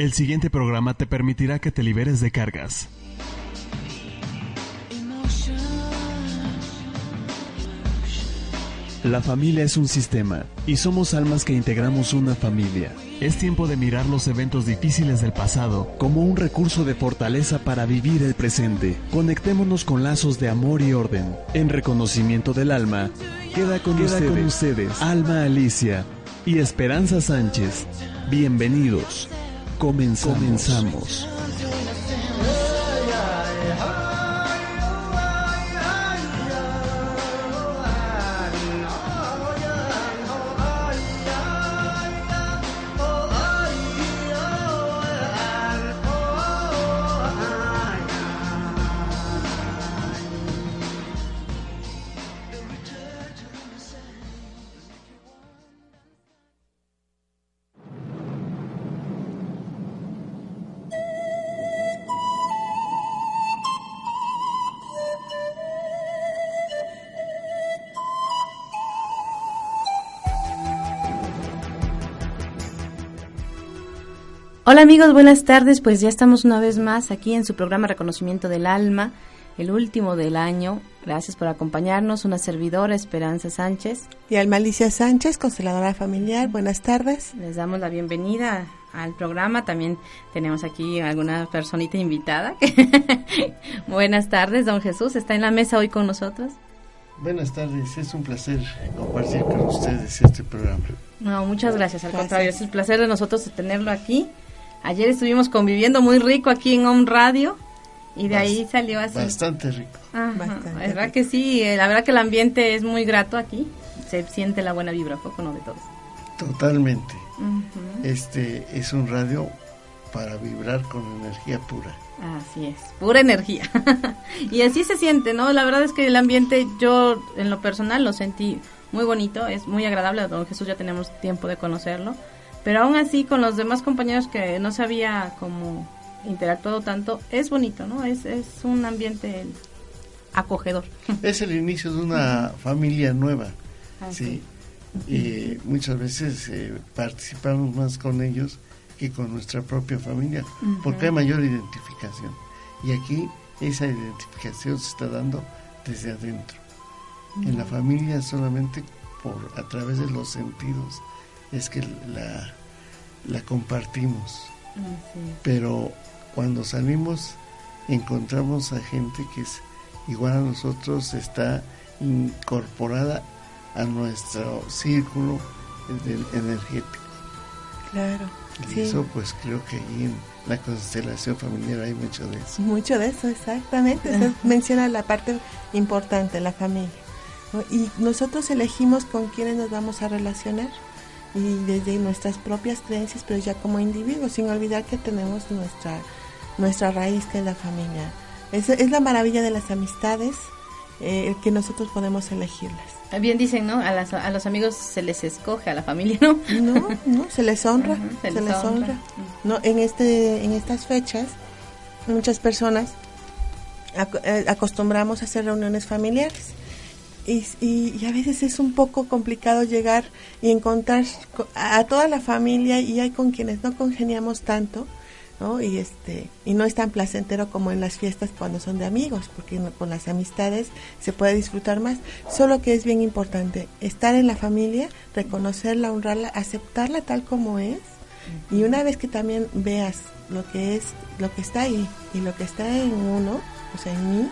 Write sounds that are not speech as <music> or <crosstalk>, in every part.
el siguiente programa te permitirá que te liberes de cargas. La familia es un sistema y somos almas que integramos una familia. Es tiempo de mirar los eventos difíciles del pasado como un recurso de fortaleza para vivir el presente. Conectémonos con lazos de amor y orden. En reconocimiento del alma, queda con, ustedes, Alma Alicia y Esperanza Sánchez. Bienvenidos. Comenzamos. Hola amigos, buenas tardes. Pues ya estamos una vez más aquí en su programa Reconocimiento del Alma, el último del año. Gracias por acompañarnos. Una servidora, Esperanza Sánchez. Y Alma Alicia Sánchez, consteladora familiar. Buenas tardes. Les damos la bienvenida al programa. También tenemos aquí alguna personita invitada. <laughs> buenas tardes, don Jesús. ¿Está en la mesa hoy con nosotros? Buenas tardes, es un placer compartir con ustedes este programa. No, muchas gracias, al contrario, es el placer de nosotros tenerlo aquí Ayer estuvimos conviviendo muy rico aquí en Home Radio y de ahí salió así. Bastante rico. Bastante verdad que sí, eh, la verdad que el ambiente es muy grato aquí. Se siente la buena vibra, poco no de todos. Totalmente. Este es un radio para vibrar con energía pura. Así es, pura energía. <laughs> y así se siente, ¿no? La verdad es que el ambiente yo en lo personal lo sentí muy bonito, es muy agradable, don Jesús ya tenemos tiempo de conocerlo pero aún así, con los demás compañeros que no se había como interactuado tanto, es bonito, ¿no? Es, es un ambiente acogedor. <laughs> Es el inicio de una familia nueva, sí. Y muchas veces eh, participamos más con ellos que con nuestra propia familia, porque hay mayor identificación. Y aquí esa identificación se está dando desde adentro. En la familia solamente por a través de los sentidos es que la, la compartimos. Pero cuando salimos encontramos a gente que es igual a nosotros, está incorporada a nuestro círculo energético. Claro. Y eso pues creo que ahí en la constelación familiar hay mucho de eso. Mucho de eso, exactamente. <laughs> menciona la parte importante, la familia. Y nosotros elegimos con quiénes nos vamos a relacionar y desde nuestras propias creencias, pero ya como individuos, sin olvidar que tenemos nuestra, nuestra raíz que es la familia. Es, es la maravilla de las amistades, eh, que nosotros podemos elegirlas. Bien dicen, ¿no? A, las, a los amigos se les escoge, a la familia, ¿no? No, no, se les honra, se, les, honra. No, en, este, en estas fechas, muchas personas eh, acostumbramos a hacer reuniones familiares y, a veces es un poco complicado llegar y encontrar a toda la familia y hay con quienes no congeniamos tanto, ¿no? Y este y no es tan placentero como en las fiestas cuando son de amigos, porque con las amistades se puede disfrutar más. Solo que es bien importante estar en la familia, reconocerla, honrarla, aceptarla tal como es. Y una vez que también veas lo que es, lo que está ahí y lo que está en uno, o sea, en mí,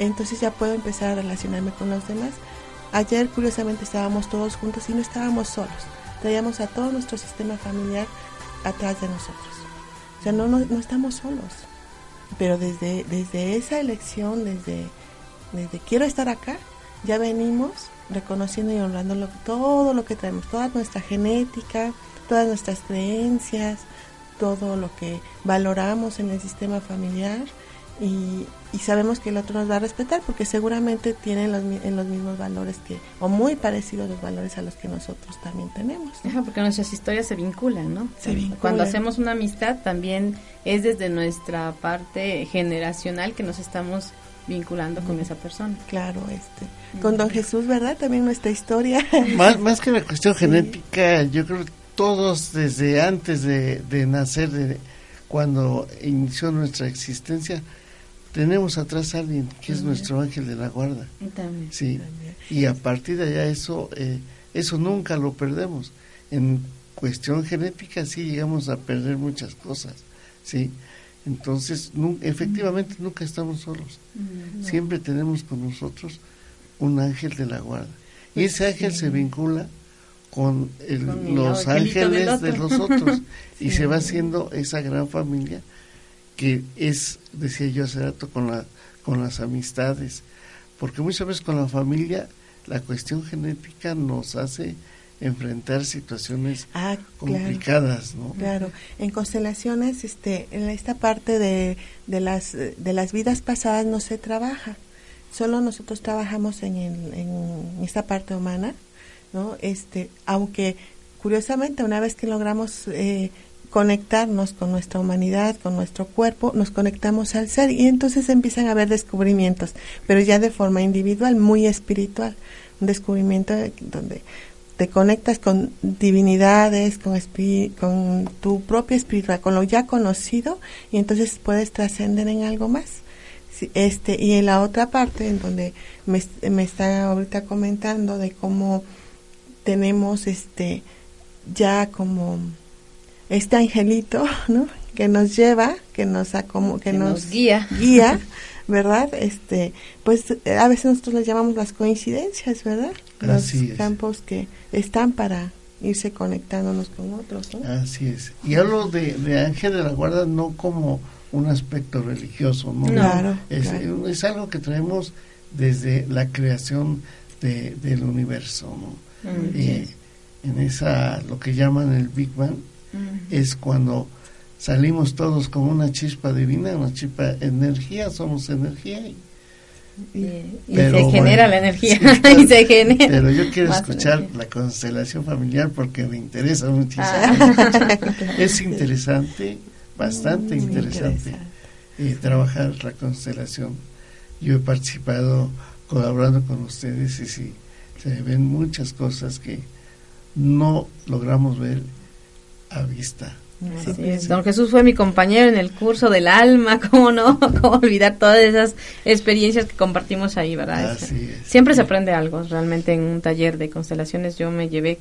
entonces ya puedo empezar a relacionarme con los demás. Ayer curiosamente estábamos todos juntos y no estábamos solos, traíamos a todo nuestro sistema familiar atrás de nosotros. O sea, no, no, estamos solos, pero desde, desde esa elección, desde, desde quiero estar acá, ya venimos reconociendo y honrando todo lo que traemos, toda nuestra genética, todas nuestras creencias, todo lo que valoramos en el sistema familiar y, sabemos que el otro nos va a respetar porque seguramente tiene los, en los mismos valores que, o muy parecidos los valores a los que nosotros también tenemos. porque nuestras historias se vinculan, ¿no? Se vinculan. Cuando hacemos una amistad también es desde nuestra parte generacional que nos estamos vinculando con esa persona. Claro, este. Con Don Jesús, ¿verdad? También nuestra historia. <laughs> Más, más que la cuestión genética, yo creo que todos desde antes de, de nacer, de, cuando inició nuestra existencia, tenemos atrás a alguien que es nuestro ángel de la guarda. También. Sí. Y a partir de allá eso, eh, eso nunca lo perdemos. En cuestión genética sí llegamos a perder muchas cosas, sí. Entonces, efectivamente nunca estamos solos. Siempre tenemos con nosotros un ángel de la guarda. Y ese ángel se vincula con, los ángeles de los otros <laughs> y se va haciendo esa gran familia que es, decía yo hace rato, con, la, con las amistades, porque muchas veces con la familia la cuestión genética nos hace enfrentar situaciones ah, complicadas, claro, ¿no? Claro, en constelaciones, este, en esta parte de, de, las, de las vidas pasadas no se trabaja, solo nosotros trabajamos en, en esta parte humana, ¿no? Este, aunque curiosamente una vez que logramos eh, conectarnos con nuestra humanidad, con nuestro cuerpo, nos conectamos al ser y entonces empiezan a haber descubrimientos, pero ya de forma individual, muy espiritual, un descubrimiento donde te conectas con divinidades, con, con tu propia espiritualidad, con lo ya conocido y entonces puedes trascender en algo más. Este, y en la otra parte, en donde me, me está ahorita comentando de cómo tenemos este ya como este angelito, ¿no? Que nos lleva, que nos como que, nos, guía, guía, ¿verdad? Este, pues a veces nosotros les llamamos las coincidencias, ¿verdad? Los campos que están para irse conectándonos con otros, ¿no? Así es. Y hablo de, de ángel de la guarda no como un aspecto religioso, ¿no? Claro, es, es algo que traemos desde la creación de, del universo, ¿no? Mm, eh, en esa, lo que llaman el Big Bang, es cuando salimos todos con una chispa divina, una chispa energía, somos energía. Y, se genera la energía <laughs> y se genera. Pero yo quiero escuchar la constelación familiar porque me interesa muchísimo. Ah. <laughs> es interesante, bastante interesante, eh, trabajar la constelación. Yo he participado colaborando con ustedes y sí, se ven muchas cosas que no logramos ver a vista. Don Jesús fue mi compañero en el curso del alma, <laughs> ¿cómo no? ¿Cómo olvidar todas esas experiencias que compartimos ahí, verdad? Siempre se aprende algo, realmente en un taller de constelaciones yo me llevé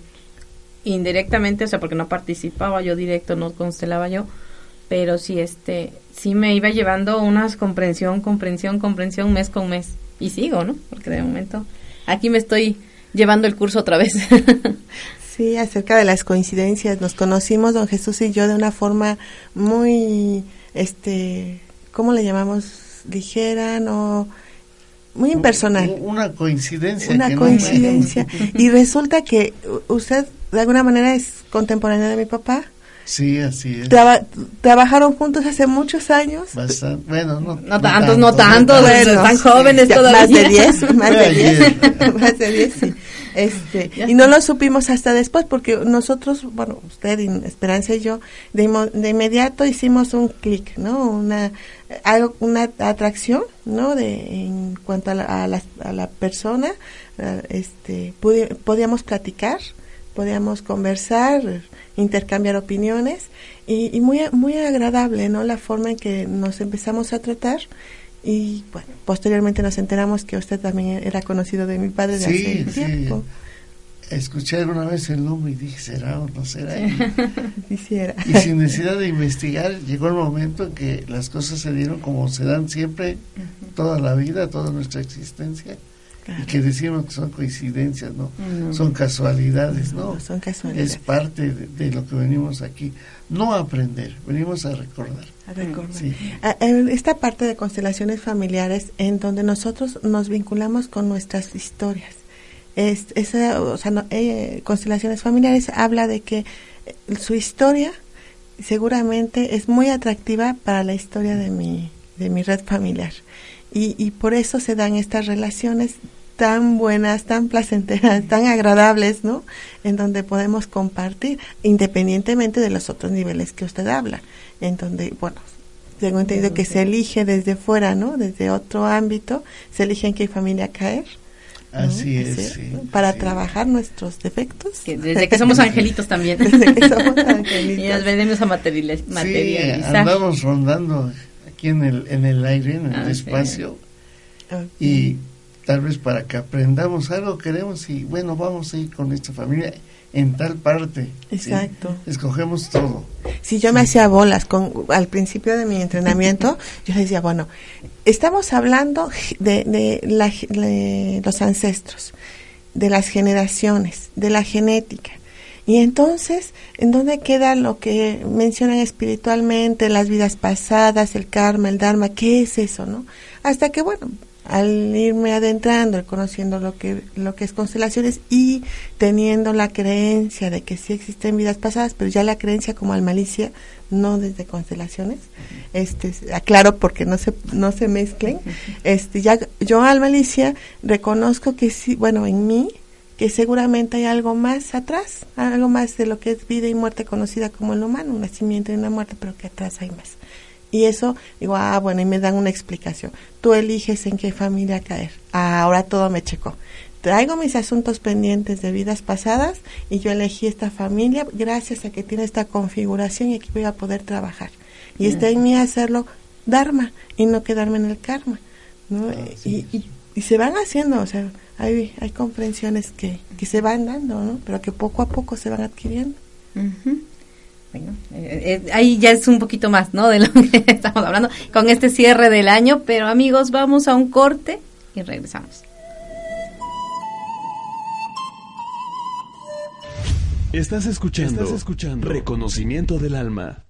indirectamente, o sea, porque no participaba yo directo, no constelaba yo, pero sí, este, sí me iba llevando unas comprensión, comprensión, comprensión mes con mes, y sigo, ¿no? Porque de momento aquí me estoy llevando el curso otra vez. <laughs> Sí, acerca de las coincidencias. Nos conocimos, don Jesús y yo, de una forma muy, este, ¿cómo le llamamos? Ligera, no, muy impersonal. Una coincidencia. Una coincidencia. y resulta que usted, de alguna manera, es contemporánea de mi papá. Sí, así es. trabajaron juntos hace muchos años. Bastante, bueno, no, no, tantos, no tantos, tan jóvenes todavía. Más de 10, más de 10, <laughs> más de 10, sí. <laughs> Este, y no lo supimos hasta después porque nosotros, bueno, usted, Esperanza y yo, de, de inmediato hicimos un clic, ¿no? Una, algo, una atracción, ¿no? De, en cuanto a la, a la, a la persona, este, podíamos platicar, podíamos conversar, intercambiar opiniones y, y, muy, muy agradable, ¿no? La forma en que nos empezamos a tratar y bueno, posteriormente nos enteramos que usted también era conocido de mi padre de hace tiempo. Escuché alguna vez el nombre y dije, ¿será o no será? <laughs> Y, sin necesidad de investigar, llegó el momento en que las cosas se dieron como se dan siempre, toda la vida, toda nuestra existencia. y que decimos que son coincidencias, ¿no? Son casualidades, ¿no? Son casualidades. Es parte de, lo que venimos aquí. No a aprender, venimos a recordar. A recordar. Sí. Esta parte de constelaciones familiares en donde nosotros nos vinculamos con nuestras historias. Es, esa, o sea, eh, constelaciones familiares habla de que eh, su historia seguramente es muy atractiva para la historia de mi, de mi red familiar. Y, y por eso se dan estas relaciones tan buenas, tan placenteras, tan agradables, ¿no? En donde podemos compartir, independientemente de los otros niveles que usted habla, en donde, bueno, tengo entendido que se elige desde fuera, ¿no? Desde otro ámbito, se elige en qué familia caer. Así es, sí, para trabajar nuestros defectos. desde que somos angelitos también. <laughs> desde que somos angelitos. <laughs> y nos venimos a materializar. Sí, andamos rondando aquí en el, en el aire, en el ah, espacio. Y tal vez para que aprendamos algo queremos y bueno, vamos a ir con esta familia en tal parte. Exacto. Escogemos todo. Si yo me hacía bolas con al principio de mi entrenamiento, <laughs> yo decía, bueno, estamos hablando de, de, los ancestros, de las generaciones, de la genética. Y entonces, ¿en dónde queda lo que mencionan espiritualmente, las vidas pasadas, el karma, el dharma? ¿Qué es eso, no? Hasta que, bueno, al irme adentrando, conociendo lo que, lo que es constelaciones y teniendo la creencia de que sí existen vidas pasadas, pero ya la creencia como al malicia, no desde constelaciones, este, aclaro porque no se, no se mezclen, este, ya, yo al malicia reconozco que sí, bueno, en mí, que seguramente hay algo más atrás, algo más de lo que es vida y muerte conocida como el humano, un nacimiento y una muerte, pero que atrás hay más. Y eso, digo, ah, bueno, y me dan una explicación. Tú eliges en qué familia caer. Ah, ahora todo me checó. Traigo mis asuntos pendientes de vidas pasadas y yo elegí esta familia gracias a que tiene esta configuración y aquí voy a poder trabajar. Y está en mí hacerlo Dharma y no quedarme en el karma. ¿no? Ah, y, y, se van haciendo, o sea, hay, hay comprensiones que, que se van dando, ¿no? pero que poco a poco se van adquiriendo. Bueno, eh, eh, ahí ya es un poquito más, ¿no? De lo <laughs> que estamos hablando con este cierre del año, pero amigos, vamos a un corte y regresamos. Estás escuchando, Estás escuchando Reconocimiento del Alma.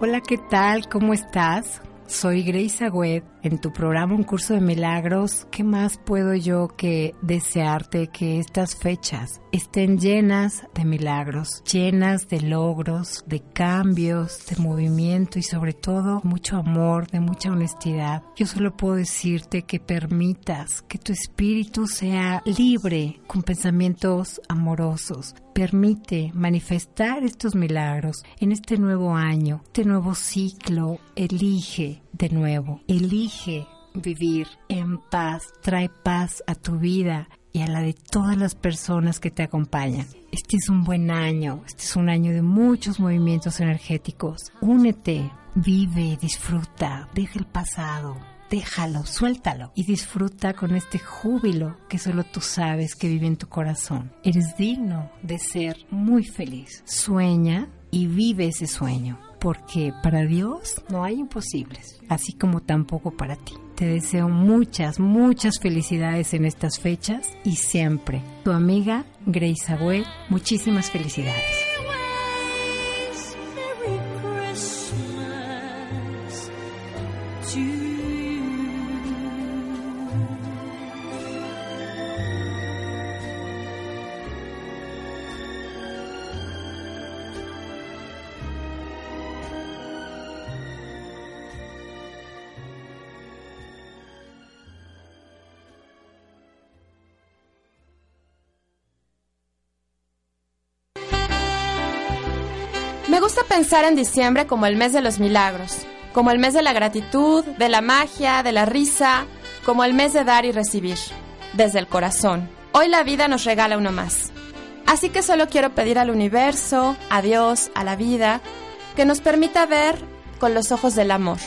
Hola, ¿qué tal? ¿Cómo estás? Soy Grace Agüed en tu programa Un Curso de Milagros. ¿Qué más puedo yo que desearte que estas fechas estén llenas de milagros, llenas de logros, de cambios, de movimiento y sobre todo mucho amor, de mucha honestidad? Yo solo puedo decirte que permitas que tu espíritu sea libre con pensamientos amorosos, permite manifestar estos milagros en este nuevo año, este nuevo ciclo. Elige de nuevo, elige vivir en paz, trae paz a tu vida y a la de todas las personas que te acompañan. Este es un buen año, este es un año de muchos movimientos energéticos. Únete, vive, disfruta, deja el pasado, déjalo, suéltalo y disfruta con este júbilo que solo tú sabes que vive en tu corazón. Eres digno de ser muy feliz. Sueña y vive ese sueño, porque para Dios no hay imposibles, así como tampoco para ti. Te deseo muchas, muchas felicidades en estas fechas y siempre. Tu amiga Grace Agüed, muchísimas felicidades. Pensar en diciembre como el mes de los milagros, como el mes de la gratitud, de la magia, de la risa, como el mes de dar y recibir, desde el corazón. Hoy la vida nos regala uno más. Así que solo quiero pedir al universo, a Dios, a la vida, que nos permita ver con los ojos del amor,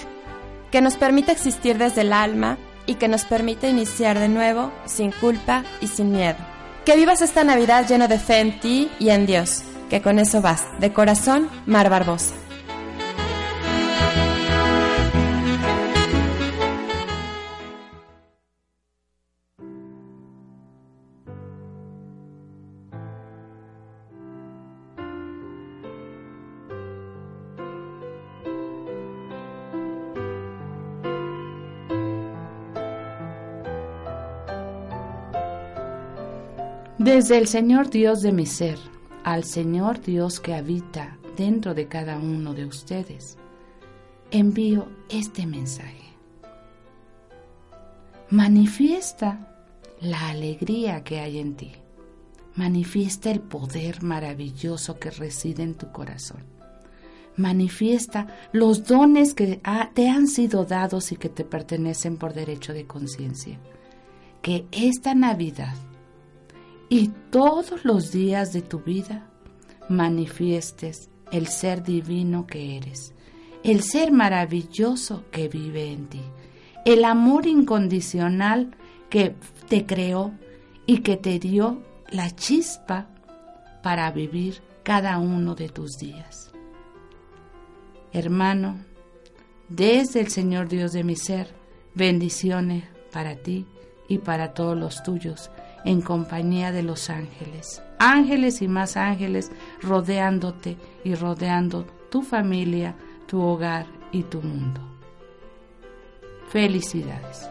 que nos permita existir desde el alma y que nos permita iniciar de nuevo sin culpa y sin miedo. Que vivas esta Navidad lleno de fe en ti y en Dios que con eso vas. De corazón, Mar Barbosa. Desde el Señor Dios de mi ser al Señor Dios que habita dentro de cada uno de ustedes, envío este mensaje. Manifiesta la alegría que hay en ti. Manifiesta el poder maravilloso que reside en tu corazón. Manifiesta los dones que te han sido dados y que te pertenecen por derecho de conciencia. Que esta Navidad y todos los días de tu vida manifiestes el ser divino que eres, el ser maravilloso que vive en ti, el amor incondicional que te creó y que te dio la chispa para vivir cada uno de tus días. Hermano, desde el Señor Dios de mi ser, bendiciones para ti y para todos los tuyos, en compañía de los ángeles. Ángeles y más ángeles rodeándote y rodeando tu familia, tu hogar y tu mundo. Felicidades.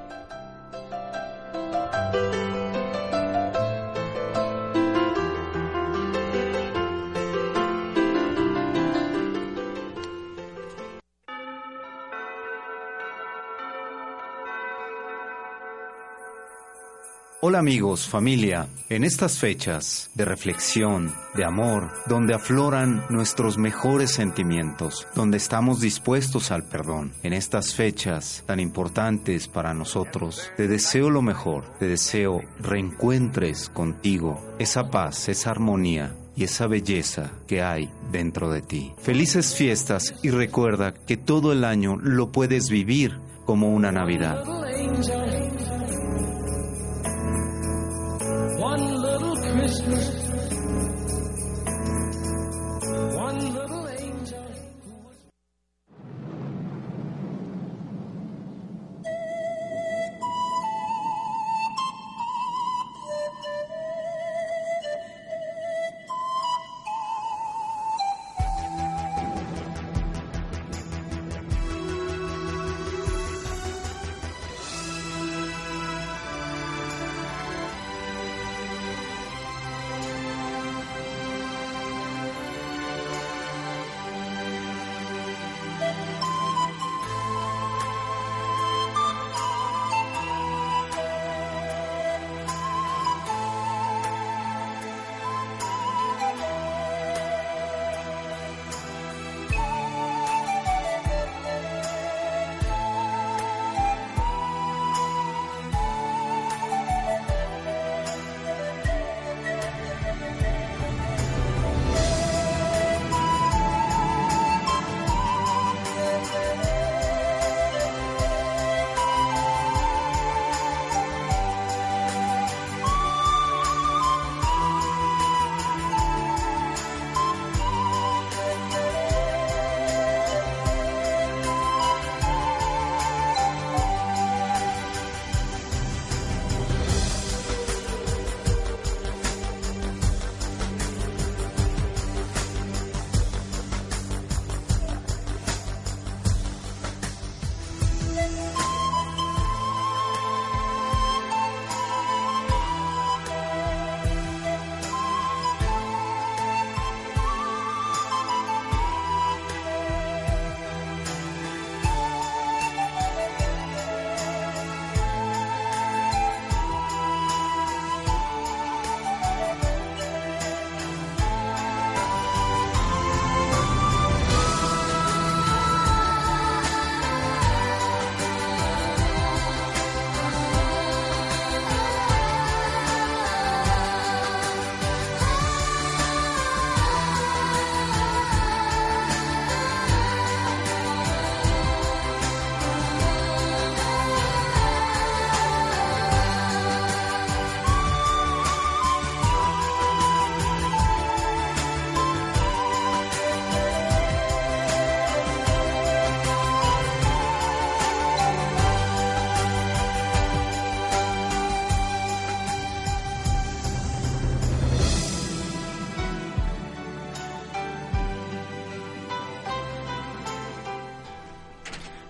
Hola amigos, familia, en estas fechas de reflexión, de amor, donde afloran nuestros mejores sentimientos, donde estamos dispuestos al perdón, en estas fechas tan importantes para nosotros, te deseo lo mejor, te deseo reencuentres contigo esa paz, esa armonía y esa belleza que hay dentro de ti. Felices fiestas y recuerda que todo el año lo puedes vivir como una Navidad.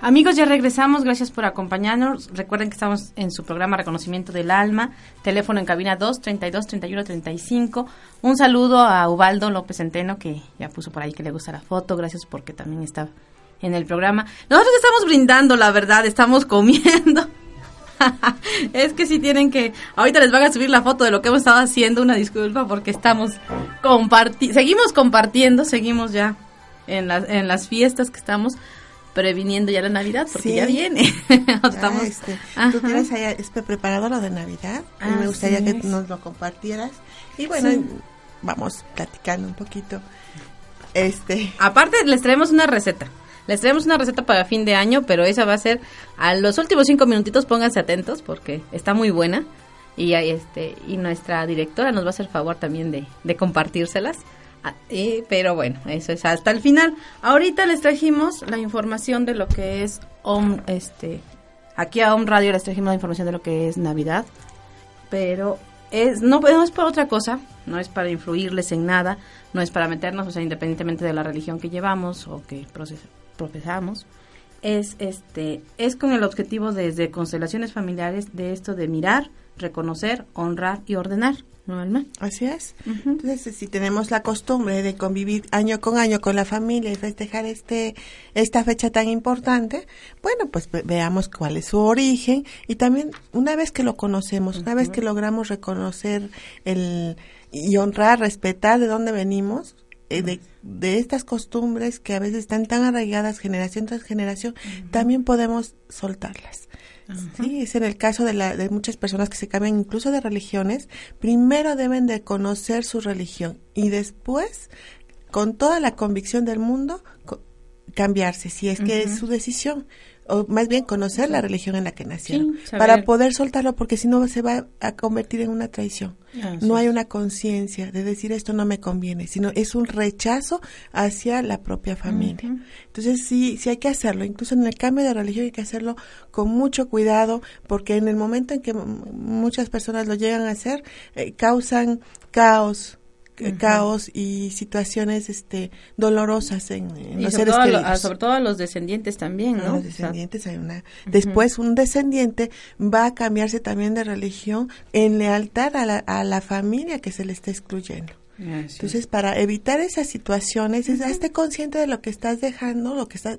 Amigos, ya regresamos. Gracias por acompañarnos. Recuerden que estamos en su programa Reconocimiento del Alma. Teléfono en cabina 2 32 31 35. Un saludo a Ubaldo López Centeno, que ya puso por ahí que le gusta la foto. Gracias porque también está en el programa. Nosotros estamos brindando, la verdad. Estamos comiendo. <laughs> es que si tienen que. Ahorita les van a subir la foto de lo que hemos estado haciendo. Una disculpa porque estamos compartiendo. Seguimos compartiendo, seguimos ya en, en las fiestas que estamos previniendo ya la Navidad, porque ya viene. <laughs> Estamos... este, Tú tienes ahí este preparado lo de Navidad, y me gustaría que nos lo compartieras. Y bueno, vamos platicando un poquito. Este. Aparte, les traemos una receta. Les traemos una receta para fin de año, pero esa va a ser a los últimos cinco minutitos. Pónganse atentos porque está muy buena y este y nuestra directora nos va a hacer favor también de, de compartírselas. Ah, pero bueno, eso es hasta el final. Ahorita les trajimos la información de lo que es este aquí a Home Radio les trajimos la información de lo que es Navidad, pero es no, no es por otra cosa, no es para influirles en nada, no es para meternos, o sea, independientemente de la religión que llevamos o que profesamos, es este es con el objetivo desde constelaciones familiares de esto de mirar, reconocer, honrar y ordenar. ¿no, Alma? Así es. Entonces, si tenemos la costumbre de convivir año con año con la familia y festejar este esta fecha tan importante, bueno, pues veamos cuál es su origen y también una vez que lo conocemos, una vez que logramos reconocer el y honrar, respetar de dónde venimos, eh, de, de, estas costumbres que a veces están tan arraigadas generación tras generación, también podemos soltarlas. Sí, es en el caso de, la, de muchas personas que se cambian incluso de religiones, primero deben de conocer su religión y después, con toda la convicción del mundo, cambiarse, si es que es su decisión o más bien conocer la religión en la que nacieron, para poder soltarlo, porque si no se va a convertir en una traición. no hay una conciencia de decir esto no me conviene, sino es un rechazo hacia la propia familia. Entonces sí, sí hay que hacerlo, incluso en el cambio de religión hay que hacerlo con mucho cuidado, porque en el momento en que muchas personas lo llegan a hacer, eh, causan caos, caos y situaciones este dolorosas en, los seres queridos. sobre todo a los descendientes también, ¿no? los descendientes hay una después un descendiente va a cambiarse también de religión en lealtad a la, a la familia que se le está excluyendo. Entonces, para evitar esas situaciones, es, esté consciente de lo que estás dejando, lo que estás,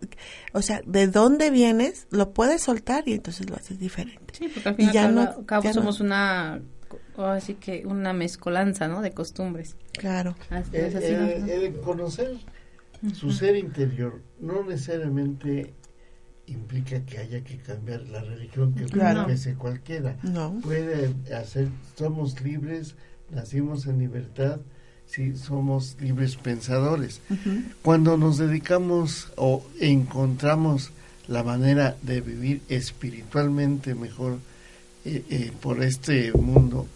o sea, de dónde vienes, lo puedes soltar y entonces lo haces diferente. Sí, porque al fin y ya no, cabo somos una así que una mezcolanza, ¿no? De costumbres. Claro. el, conocer su ser interior no necesariamente implica que haya que cambiar la religión que claro. cualquiera. No. Puede hacer, somos libres, nacimos en libertad, sí, somos libres pensadores. Cuando nos dedicamos o encontramos la manera de vivir espiritualmente mejor eh, eh, por este mundo,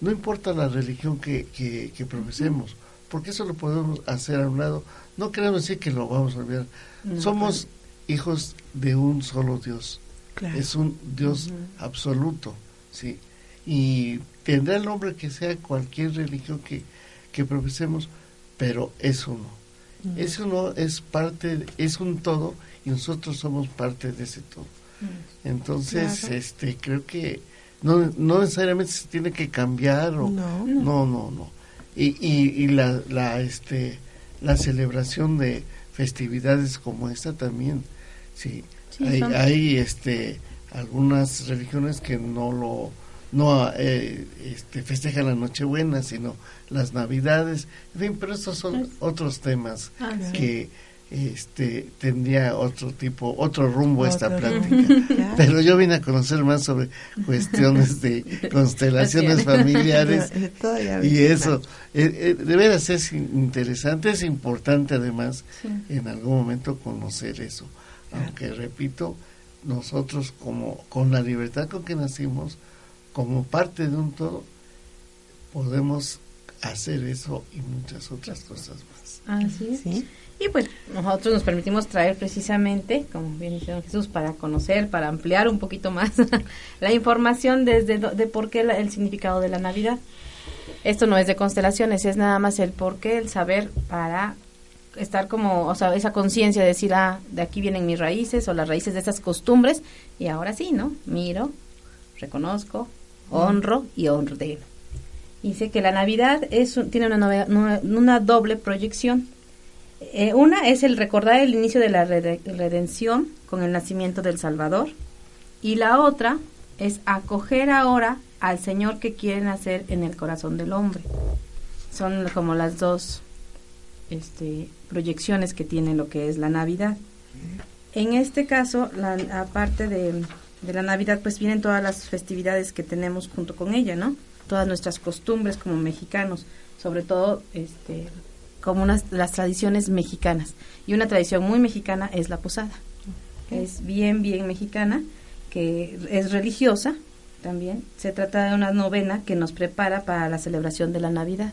no importa la religión que, que, profesemos, porque eso lo podemos hacer a un lado. No queremos decir que lo vamos a olvidar. Somos hijos de un solo Dios. Es un Dios absoluto, sí. Y tendrá el nombre que sea cualquier religión que, que profesemos, pero es uno. Es uno, es parte, es un todo y nosotros somos parte de ese todo. Entonces, este, creo que no, no necesariamente se tiene que cambiar o no. no no, Y, y, la, la este la celebración de festividades como esta también sí, hay, hay este algunas religiones que no lo no eh, este, festejan la Nochebuena, sino las Navidades, en fin, pero estos son otros temas ah, que este tendría otro tipo, otro rumbo esta plática. <laughs> Pero yo vine a conocer más sobre cuestiones de <laughs> constelaciones familiares <laughs> y eso, eh, eh, de veras es interesante, es importante además en algún momento conocer eso. Aunque repito, nosotros como con la libertad con que nacimos, como parte de un todo, podemos hacer eso y muchas otras cosas más. Así ¿Sí? Y pues nosotros nos permitimos traer precisamente, como bien dijo Jesús, para conocer, para ampliar un poquito más <laughs> la información desde de por qué el significado de la Navidad. Esto no es de constelaciones, es nada más el por qué, el saber para estar como, o sea, esa conciencia de decir, ah, de aquí vienen mis raíces o las raíces de esas costumbres y ahora sí, ¿no? Miro, reconozco, honro y ordeno. Dice que la Navidad es, tiene una, una doble proyección. Eh, una es el recordar el inicio de la redención con el nacimiento del Salvador y la otra es acoger ahora al Señor que quiere nacer en el corazón del hombre. Son como las dos este, proyecciones que tiene lo que es la Navidad. En este caso, la, aparte de, de, la Navidad, pues vienen todas las festividades que tenemos junto con ella, ¿no? Todas nuestras costumbres como mexicanos, sobre todo este, como unas, las tradiciones mexicanas. Y una tradición muy mexicana es la posada. Es bien, bien mexicana, que es religiosa también. Se trata de una novena que nos prepara para la celebración de la Navidad.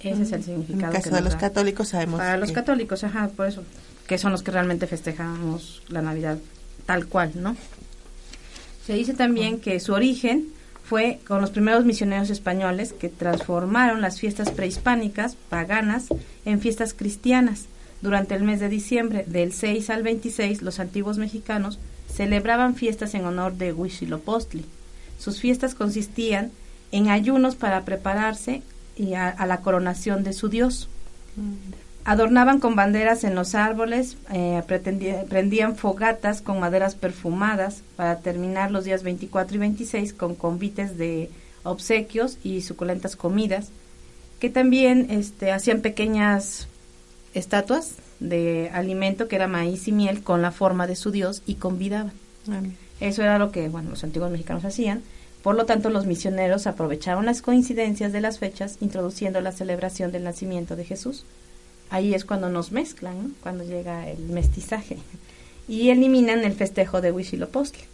Ese es el significado. En el caso de los católicos sabemos. Para los católicos, ajá, por eso, que son los que realmente festejamos la Navidad tal cual, ¿no? Se dice también que su origen fue con los primeros misioneros españoles que transformaron las fiestas prehispánicas, paganas, en fiestas cristianas. Durante el mes de diciembre, del 6 al 26, los antiguos mexicanos celebraban fiestas en honor de Huitzilopochtli. Sus fiestas consistían en ayunos para prepararse y a, la coronación de su dios. Adornaban con banderas en los árboles, eh, prendían fogatas con maderas perfumadas para terminar los días 24 y 26 con convites de obsequios y suculentas comidas, que también este, hacían pequeñas estatuas de alimento que era maíz y miel con la forma de su dios y convidaban. Eso era lo que bueno, los antiguos mexicanos hacían. Por lo tanto, los misioneros aprovecharon las coincidencias de las fechas introduciendo la celebración del nacimiento de Jesús. Ahí es cuando nos mezclan, cuando llega el mestizaje. Y eliminan el festejo de Huitzilopochtli.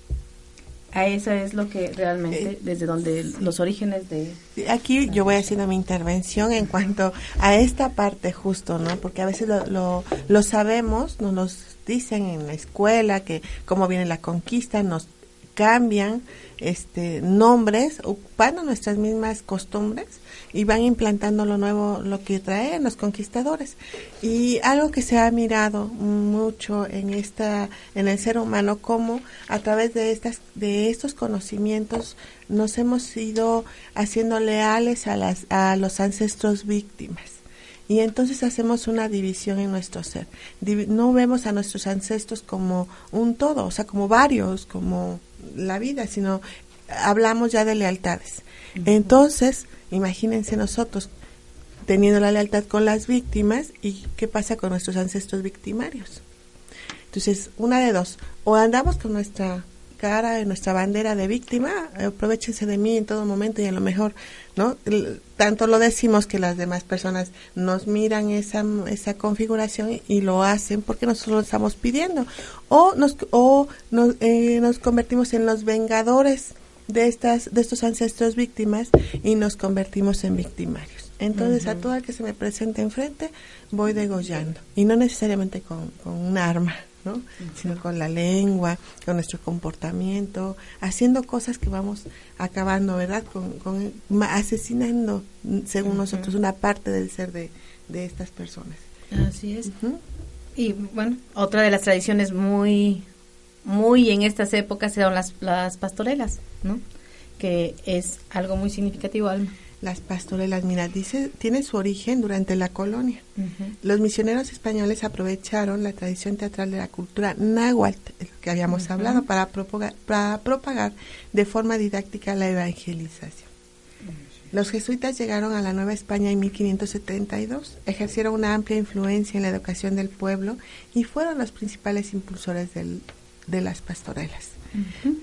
A eso es lo que realmente, eh, desde donde los orígenes de... Aquí yo voy haciendo mi intervención en cuanto a esta parte justo, ¿no? Porque a veces lo, lo, lo sabemos, nos dicen en la escuela que cómo viene la conquista, nos cambian este nombres, ocupando nuestras mismas costumbres y van implantando lo nuevo, lo que traen los conquistadores. Y algo que se ha mirado mucho en esta, en el ser humano, como a través de estas, de estos conocimientos nos hemos ido haciendo leales a las, a los ancestros víctimas. Y entonces hacemos una división en nuestro ser. no vemos a nuestros ancestros como un todo, o sea, como varios, como la vida, sino hablamos ya de lealtades. Entonces, imagínense nosotros teniendo la lealtad con las víctimas y qué pasa con nuestros ancestros victimarios. Entonces, una de dos, o andamos con nuestra cara, nuestra bandera de víctima, aprovechense de mí en todo momento y a lo mejor, ¿no? Tanto lo decimos que las demás personas nos miran esa, esa configuración y lo hacen porque nosotros lo estamos pidiendo. O nos, o nos, eh, nos convertimos en los vengadores de estas de estos ancestros víctimas y nos convertimos en victimarios. Entonces a todo el que se me presente enfrente voy degollando y no necesariamente con, con un arma sino con la lengua, con nuestro comportamiento, haciendo cosas que vamos acabando, ¿verdad? Con, asesinando, según nosotros, una parte del ser de, estas personas. Así es. Y bueno, otra de las tradiciones muy, muy en estas épocas son las, las pastorelas, ¿no? Que es algo muy significativo, Alma las pastorelas, mira, dice, tiene su origen durante la colonia. Los misioneros españoles aprovecharon la tradición teatral de la cultura náhuatl, que habíamos hablado, para propagar, para propagar de forma didáctica la evangelización. Los jesuitas llegaron a la Nueva España en 1572, ejercieron una amplia influencia en la educación del pueblo y fueron los principales impulsores del, de las pastorelas.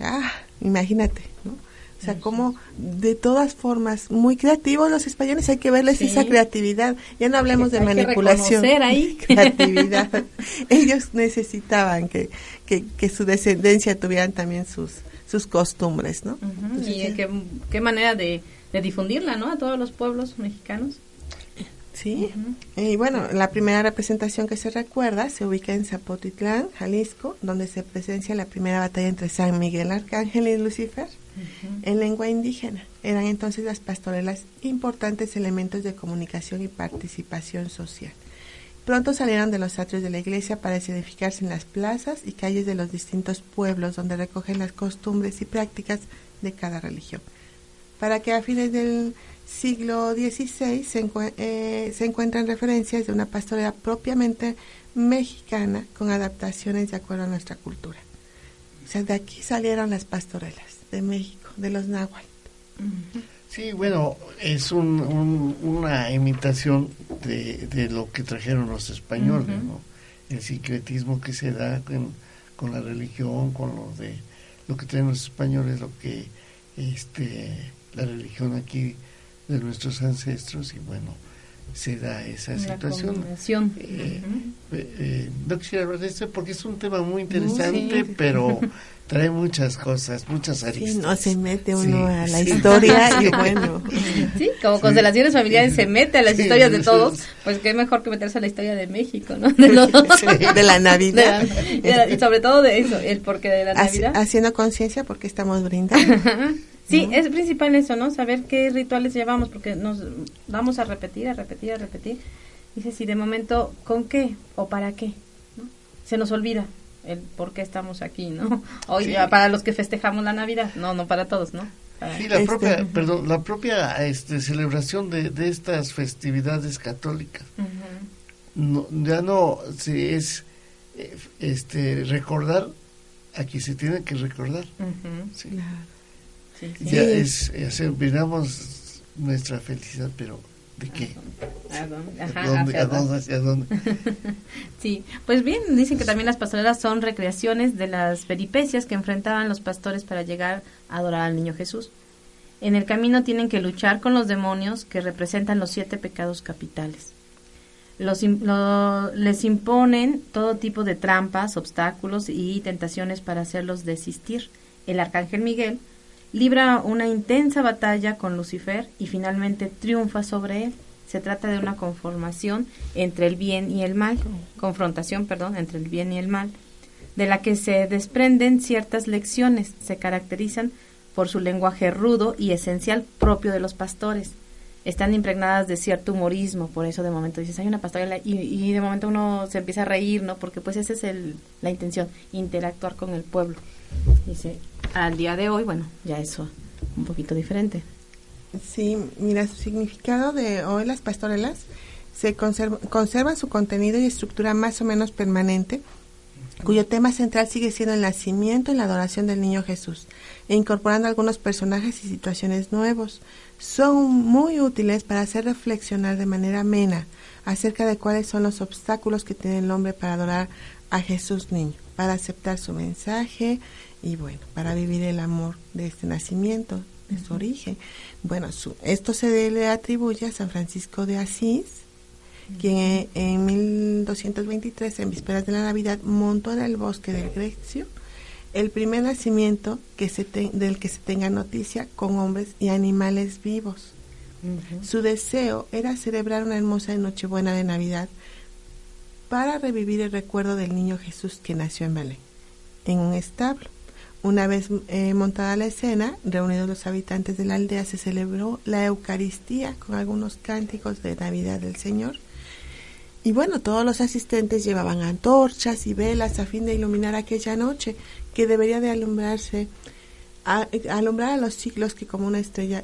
Ah, imagínate, ¿no? O sea, como de todas formas, muy creativos los españoles, hay que verles esa creatividad. Ya no hablemos de manipulación. ahí. <laughs> Creatividad. Ellos necesitaban que, que, su descendencia tuvieran también sus, sus costumbres, ¿no? y qué, qué manera de, de difundirla, ¿no? A todos los pueblos mexicanos. Sí, y bueno, la primera representación que se recuerda se ubica en Zapotitlán, Jalisco, donde se presencia la primera batalla entre San Miguel Arcángel y Lucifer en lengua indígena. Eran entonces las pastorelas importantes elementos de comunicación y participación social. Pronto salieron de los atrios de la iglesia para edificarse en las plazas y calles de los distintos pueblos donde recogen las costumbres y prácticas de cada religión. Para que a fines del siglo XVI se, eh, se encuentran referencias de una pastorela propiamente mexicana con adaptaciones de acuerdo a nuestra cultura. O sea, de aquí salieron las pastorelas, de México, de los náhuatl. Sí, bueno, es una imitación de, lo que trajeron los españoles, ¿no? El sincretismo que se da con, la religión, con lo de lo que traen los españoles, lo que este la religión aquí de nuestros ancestros y bueno, se da esa situación. Eh, eh, no quisiera hablar de esto porque es un tema muy interesante, pero trae muchas cosas, muchas aristas. Sí, no se mete uno a la historia y <laughs> bueno. Sí, como constelaciones familiares se mete a las historias de todos, pues qué mejor que meterse a la historia de México, ¿no? <laughs> De, <laughs> de la Navidad. y sobre todo de eso, el porqué de la Navidad. Haciendo conciencia porque estamos brindando. Sí, es principal eso, ¿no? Saber qué rituales llevamos, porque nos vamos a repetir, a repetir, a repetir. Dice, si de momento, ¿con qué o para qué? ¿no? Se nos olvida el por qué estamos aquí, ¿no? <laughs> Hoy para los que festejamos la Navidad, no, no para todos, ¿no? sí, la propia, perdón, la propia este, celebración de, de estas festividades católicas, no, ya no se es eh, este recordar a quien se tiene que recordar. sí. Ya es, miramos nuestra felicidad, pero ¿de qué? ¿A dónde? ¿A dónde? ¿Hacia dónde? <laughs> sí, pues bien, dicen que también las pastorelas son recreaciones de las peripecias que enfrentaban los pastores para llegar a adorar al niño Jesús. En el camino tienen que luchar con los demonios que representan los siete pecados capitales. Los, les imponen todo tipo de trampas, obstáculos y tentaciones para hacerlos desistir. El arcángel Miguel libra una intensa batalla con Lucifer y finalmente triunfa sobre él. Se trata de una conformación entre el bien y el mal, confrontación, perdón, entre el bien y el mal, de la que se desprenden ciertas lecciones, se caracterizan por su lenguaje rudo y esencial propio de los pastores. Están impregnadas de cierto humorismo, por eso de momento dices, hay una pastorela y, y de momento uno se empieza a reír, ¿no? Porque pues esa es el, la intención, interactuar con el pueblo. Dice, al día de hoy, bueno, ya eso un poquito diferente. Sí, mira, su significado de hoy las pastorelas se conserva, conservan su contenido y estructura más o menos permanente, cuyo tema central sigue siendo el nacimiento y la adoración del niño Jesús, e incorporando algunos personajes y situaciones nuevos. Son muy útiles para hacer reflexionar de manera amena acerca de cuáles son los obstáculos que tiene el hombre para adorar a Jesús niño, para aceptar su mensaje y bueno, para vivir el amor de este nacimiento, de su origen. Bueno, esto se le atribuye a San Francisco de Asís, quien en 1223, en vísperas de la Navidad, montó en el bosque del Grecio el primer nacimiento que se del que se tenga noticia con hombres y animales vivos. Su deseo era celebrar una hermosa Nochebuena de Navidad para revivir el recuerdo del niño Jesús que nació en Belén, en un establo. Una vez eh, montada la escena, reunidos los habitantes de la aldea, se celebró la Eucaristía con algunos cánticos de Navidad del Señor. Y bueno, todos los asistentes llevaban antorchas y velas a fin de iluminar aquella noche, que debería de alumbrarse, a, alumbrar a los siglos que como una estrella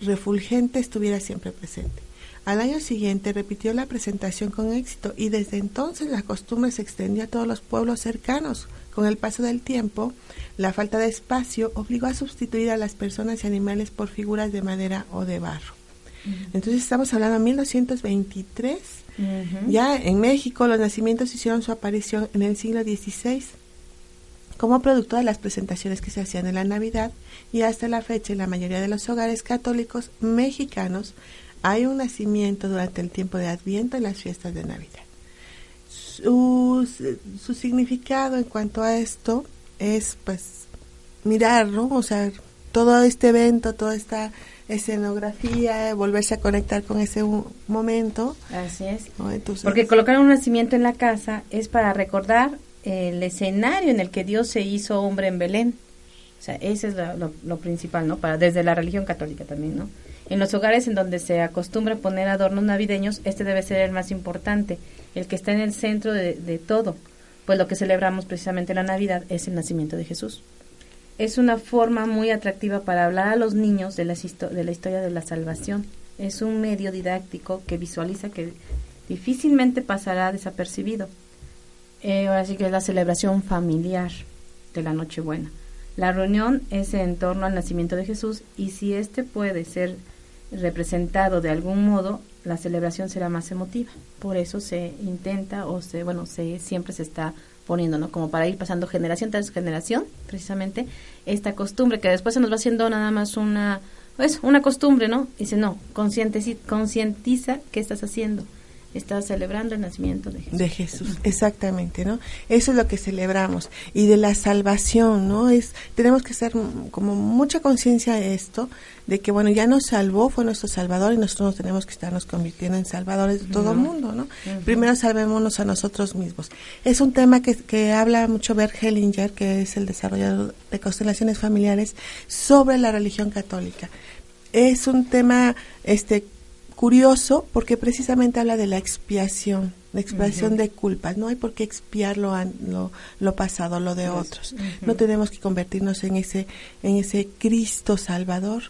refulgente estuviera siempre presente. Al año siguiente repitió la presentación con éxito y desde entonces la costumbre se extendió a todos los pueblos cercanos. Con el paso del tiempo, la falta de espacio obligó a sustituir a las personas y animales por figuras de madera o de barro. Entonces estamos hablando de 1923. Ya en México los nacimientos hicieron su aparición en el siglo XVI como producto de las presentaciones que se hacían en la Navidad y hasta la fecha en la mayoría de los hogares católicos mexicanos hay un nacimiento durante el tiempo de Adviento en las fiestas de Navidad. Su, su significado en cuanto a esto es pues mirar, ¿no? O sea, todo este evento, toda esta escenografía, volverse a conectar con ese momento. Así es. Porque colocar un nacimiento en la casa es para recordar el escenario en el que Dios se hizo hombre en Belén. O sea, ese es lo, principal, ¿no? Para, desde la religión católica también, ¿no? En los hogares en donde se acostumbra poner adornos navideños, este debe ser el más importante, el que está en el centro de, todo, pues lo que celebramos precisamente en la Navidad es el nacimiento de Jesús. Es una forma muy atractiva para hablar a los niños de la, de la historia de la salvación. Es un medio didáctico que visualiza que difícilmente pasará desapercibido. Eh, ahora sí que es la celebración familiar de la Nochebuena. La reunión es en torno al nacimiento de Jesús y si éste puede ser representado de algún modo, la celebración será más emotiva. Por eso se intenta o se, bueno, se siempre se está poniendo, ¿no? Como para ir pasando generación tras generación, precisamente, esta costumbre que después se nos va haciendo nada más una, pues, una costumbre, ¿no? Dice, no, concientiza qué estás haciendo está celebrando el nacimiento de Jesús. De Jesús, exactamente, ¿no? Eso es lo que celebramos. Y de la salvación, ¿no? Es, tenemos que hacer como mucha conciencia de esto, de que, bueno, ya nos salvó, fue nuestro Salvador y nosotros nos tenemos que estarnos convirtiendo en salvadores de todo el mundo, ¿no? Primero salvémonos a nosotros mismos. Es un tema que, que habla mucho Bert Hellinger, que es el desarrollador de constelaciones familiares, sobre la religión católica. Es un tema este curioso porque precisamente habla de la expiación, la expiación de culpas. No hay por qué expiar lo, lo, pasado, lo de otros. No tenemos que convertirnos en ese, en ese Cristo Salvador.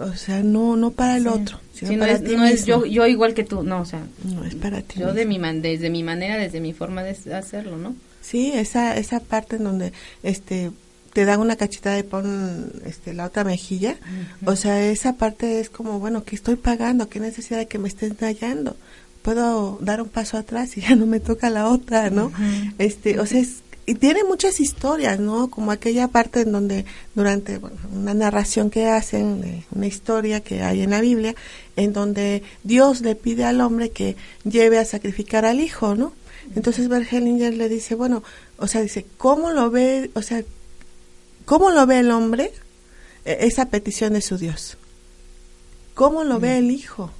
o sea, no, no para el otro, sino para ti no es yo, yo igual que tú, no, o sea, no es para ti. Yo de mi man, desde mi manera, desde mi forma de hacerlo, ¿no? Sí, esa esa parte en donde este te dan una cachita de pon este, la otra mejilla. O sea, esa parte es como, bueno, que estoy pagando? ¿Qué necesidad de que me estén tallando? Puedo dar un paso atrás y <laughs> ya no me toca la otra, ¿no? Este, o sea, y tiene muchas historias, ¿no? Como aquella parte en donde durante una narración que hacen, una historia que hay en la Biblia, en donde Dios le pide al hombre que lleve a sacrificar al hijo, ¿no? Entonces Bergelinger le dice, bueno, o sea, dice, ¿cómo lo ve? O sea, ¿Cómo lo ve el hombre? E, esa petición de su Dios. ¿Cómo lo ve el Hijo?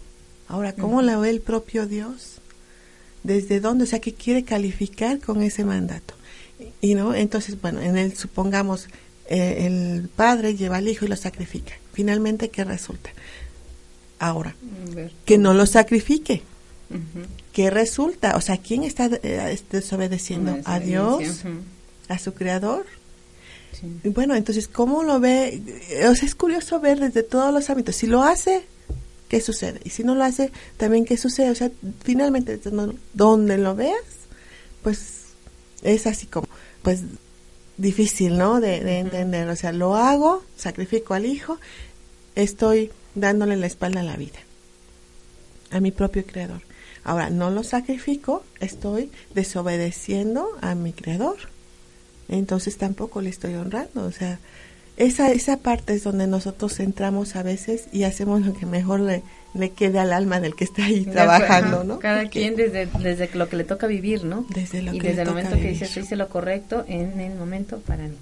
Ahora, ¿cómo lo ve el propio Dios? ¿Desde dónde? O sea, ¿qué quiere calificar con ese mandato? Y no, entonces, bueno, en él supongamos eh, el padre lleva al hijo y lo sacrifica. Finalmente, ¿qué resulta? Ahora, que no lo sacrifique. ¿Qué resulta? O sea, ¿quién está eh, desobedeciendo? ¿A Dios? ¿A su creador? Y bueno, entonces, ¿cómo lo ve? O sea, es curioso ver desde todos los ámbitos. Si lo hace, ¿qué sucede? Y si no lo hace, también qué sucede. O sea, finalmente, donde lo veas, pues es así como, pues difícil, ¿no? De, entender. O sea, lo hago, sacrifico al hijo, estoy dándole la espalda a la vida, a mi propio creador. Ahora, no lo sacrifico, estoy desobedeciendo a mi creador entonces tampoco le estoy honrando. O sea, esa, esa parte es donde nosotros entramos a veces y hacemos lo que mejor le, le quede al alma del que está ahí trabajando, ¿no? Cada quien desde, desde lo que le toca vivir, ¿no? Desde lo y que desde el momento que dice, hice lo correcto en el momento para mí.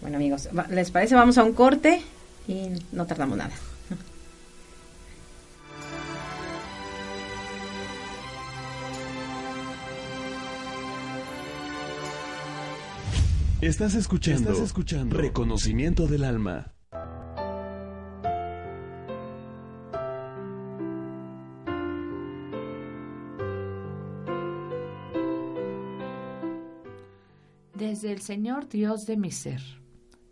Bueno, amigos, ¿les parece? Vamos a un corte y no tardamos nada. Estás escuchando, Estás escuchando Reconocimiento del Alma. Desde el Señor Dios de mi ser,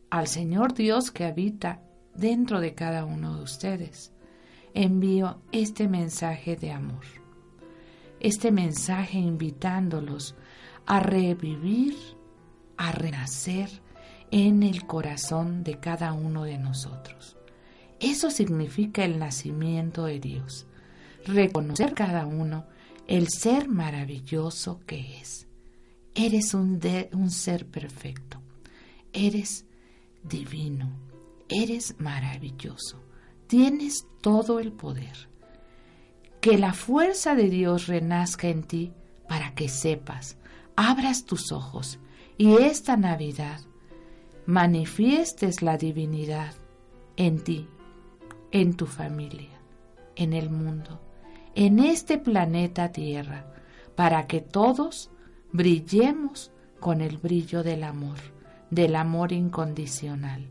al Señor Dios que habita dentro de cada uno de ustedes, envío este mensaje de amor. Este mensaje invitándolos a revivir a renacer en el corazón de cada uno de nosotros. Eso significa el nacimiento de Dios, reconocer cada uno el ser maravilloso que es. Eres un, un ser perfecto, eres divino, eres maravilloso, tienes todo el poder. Que la fuerza de Dios renazca en ti para que sepas, abras tus ojos y esta Navidad manifiestes la divinidad en ti, en tu familia, en el mundo, en este planeta Tierra, para que todos brillemos con el brillo del amor, del amor incondicional,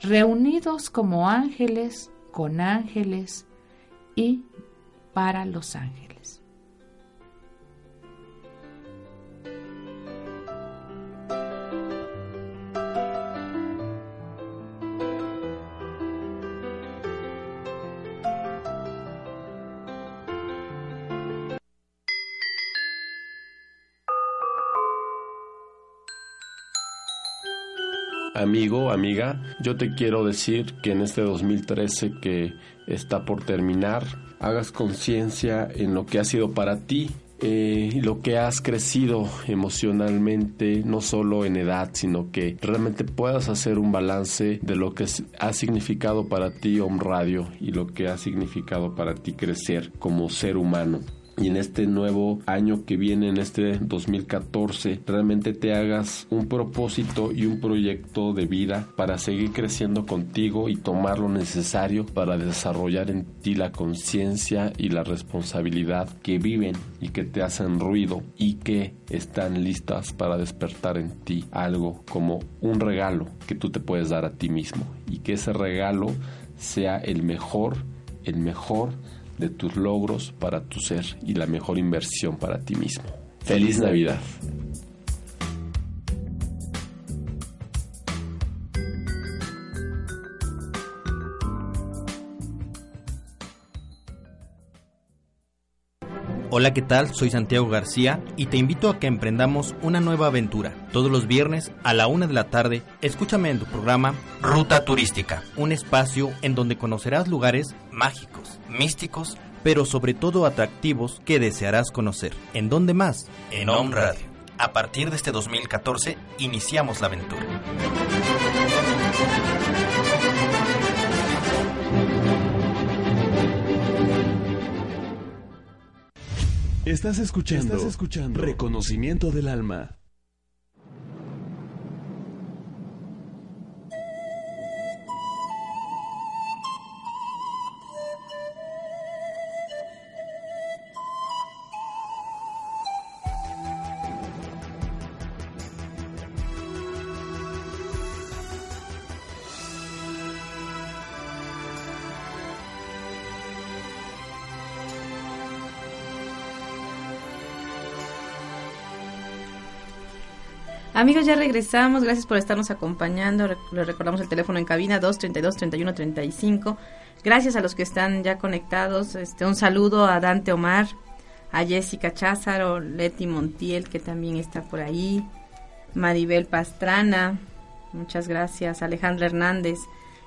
reunidos como ángeles con ángeles y para los ángeles. Amigo, amiga, yo te quiero decir que en este 2013 que está por terminar, hagas conciencia en lo que ha sido para ti eh, lo que has crecido emocionalmente, no solo en edad, sino que realmente puedas hacer un balance de lo que ha significado para ti Home Radio y lo que ha significado para ti crecer como ser humano y en este nuevo año que viene, en este 2014, realmente te hagas un propósito y un proyecto de vida para seguir creciendo contigo y tomar lo necesario para desarrollar en ti la conciencia y la responsabilidad que viven y que te hacen ruido y que están listas para despertar en ti algo como un regalo que tú te puedes dar a ti mismo y que ese regalo sea el mejor, el mejor de tus logros para tu ser y la mejor inversión para ti mismo. Feliz Navidad. Hola, ¿qué tal? Soy Santiago García y te invito a que emprendamos una nueva aventura. Todos los viernes a la una de la tarde, escúchame en tu programa Ruta Turística, un espacio en donde conocerás lugares mágicos, místicos, pero sobre todo atractivos que desearás conocer. ¿En dónde más? En Home Radio. A partir de este 2014 iniciamos la aventura. Estás escuchando, Estás escuchando Reconocimiento del Alma. Amigos, ya regresamos. Gracias por estarnos acompañando. Les recordamos el teléfono en cabina 232-3135. Gracias a los que están ya conectados. Este, un saludo a Dante Omar, a Jessica Cházaro, Leti Montiel, que también está por ahí, Maribel Pastrana. Muchas gracias. Alejandra Hernández.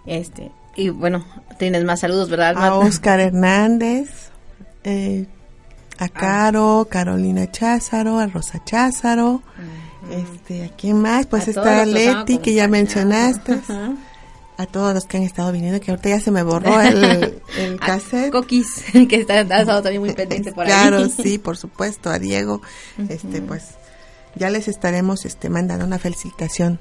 Este, y bueno, tienes más saludos, ¿verdad? A Oscar Hernández, eh, a Caro, Carolina Cházaro, a Rosa Cházaro. Este, ¿a quién más? Pues está Leti, que ya mencionaste. A todos los que han estado viniendo, que ahorita ya se me borró el, <laughs> el cassette. Coquis, <laughs> que está, estado también muy pendiente por ahí. Claro, <laughs> sí, por supuesto, a Diego, este, pues, ya les estaremos, este, mandando una felicitación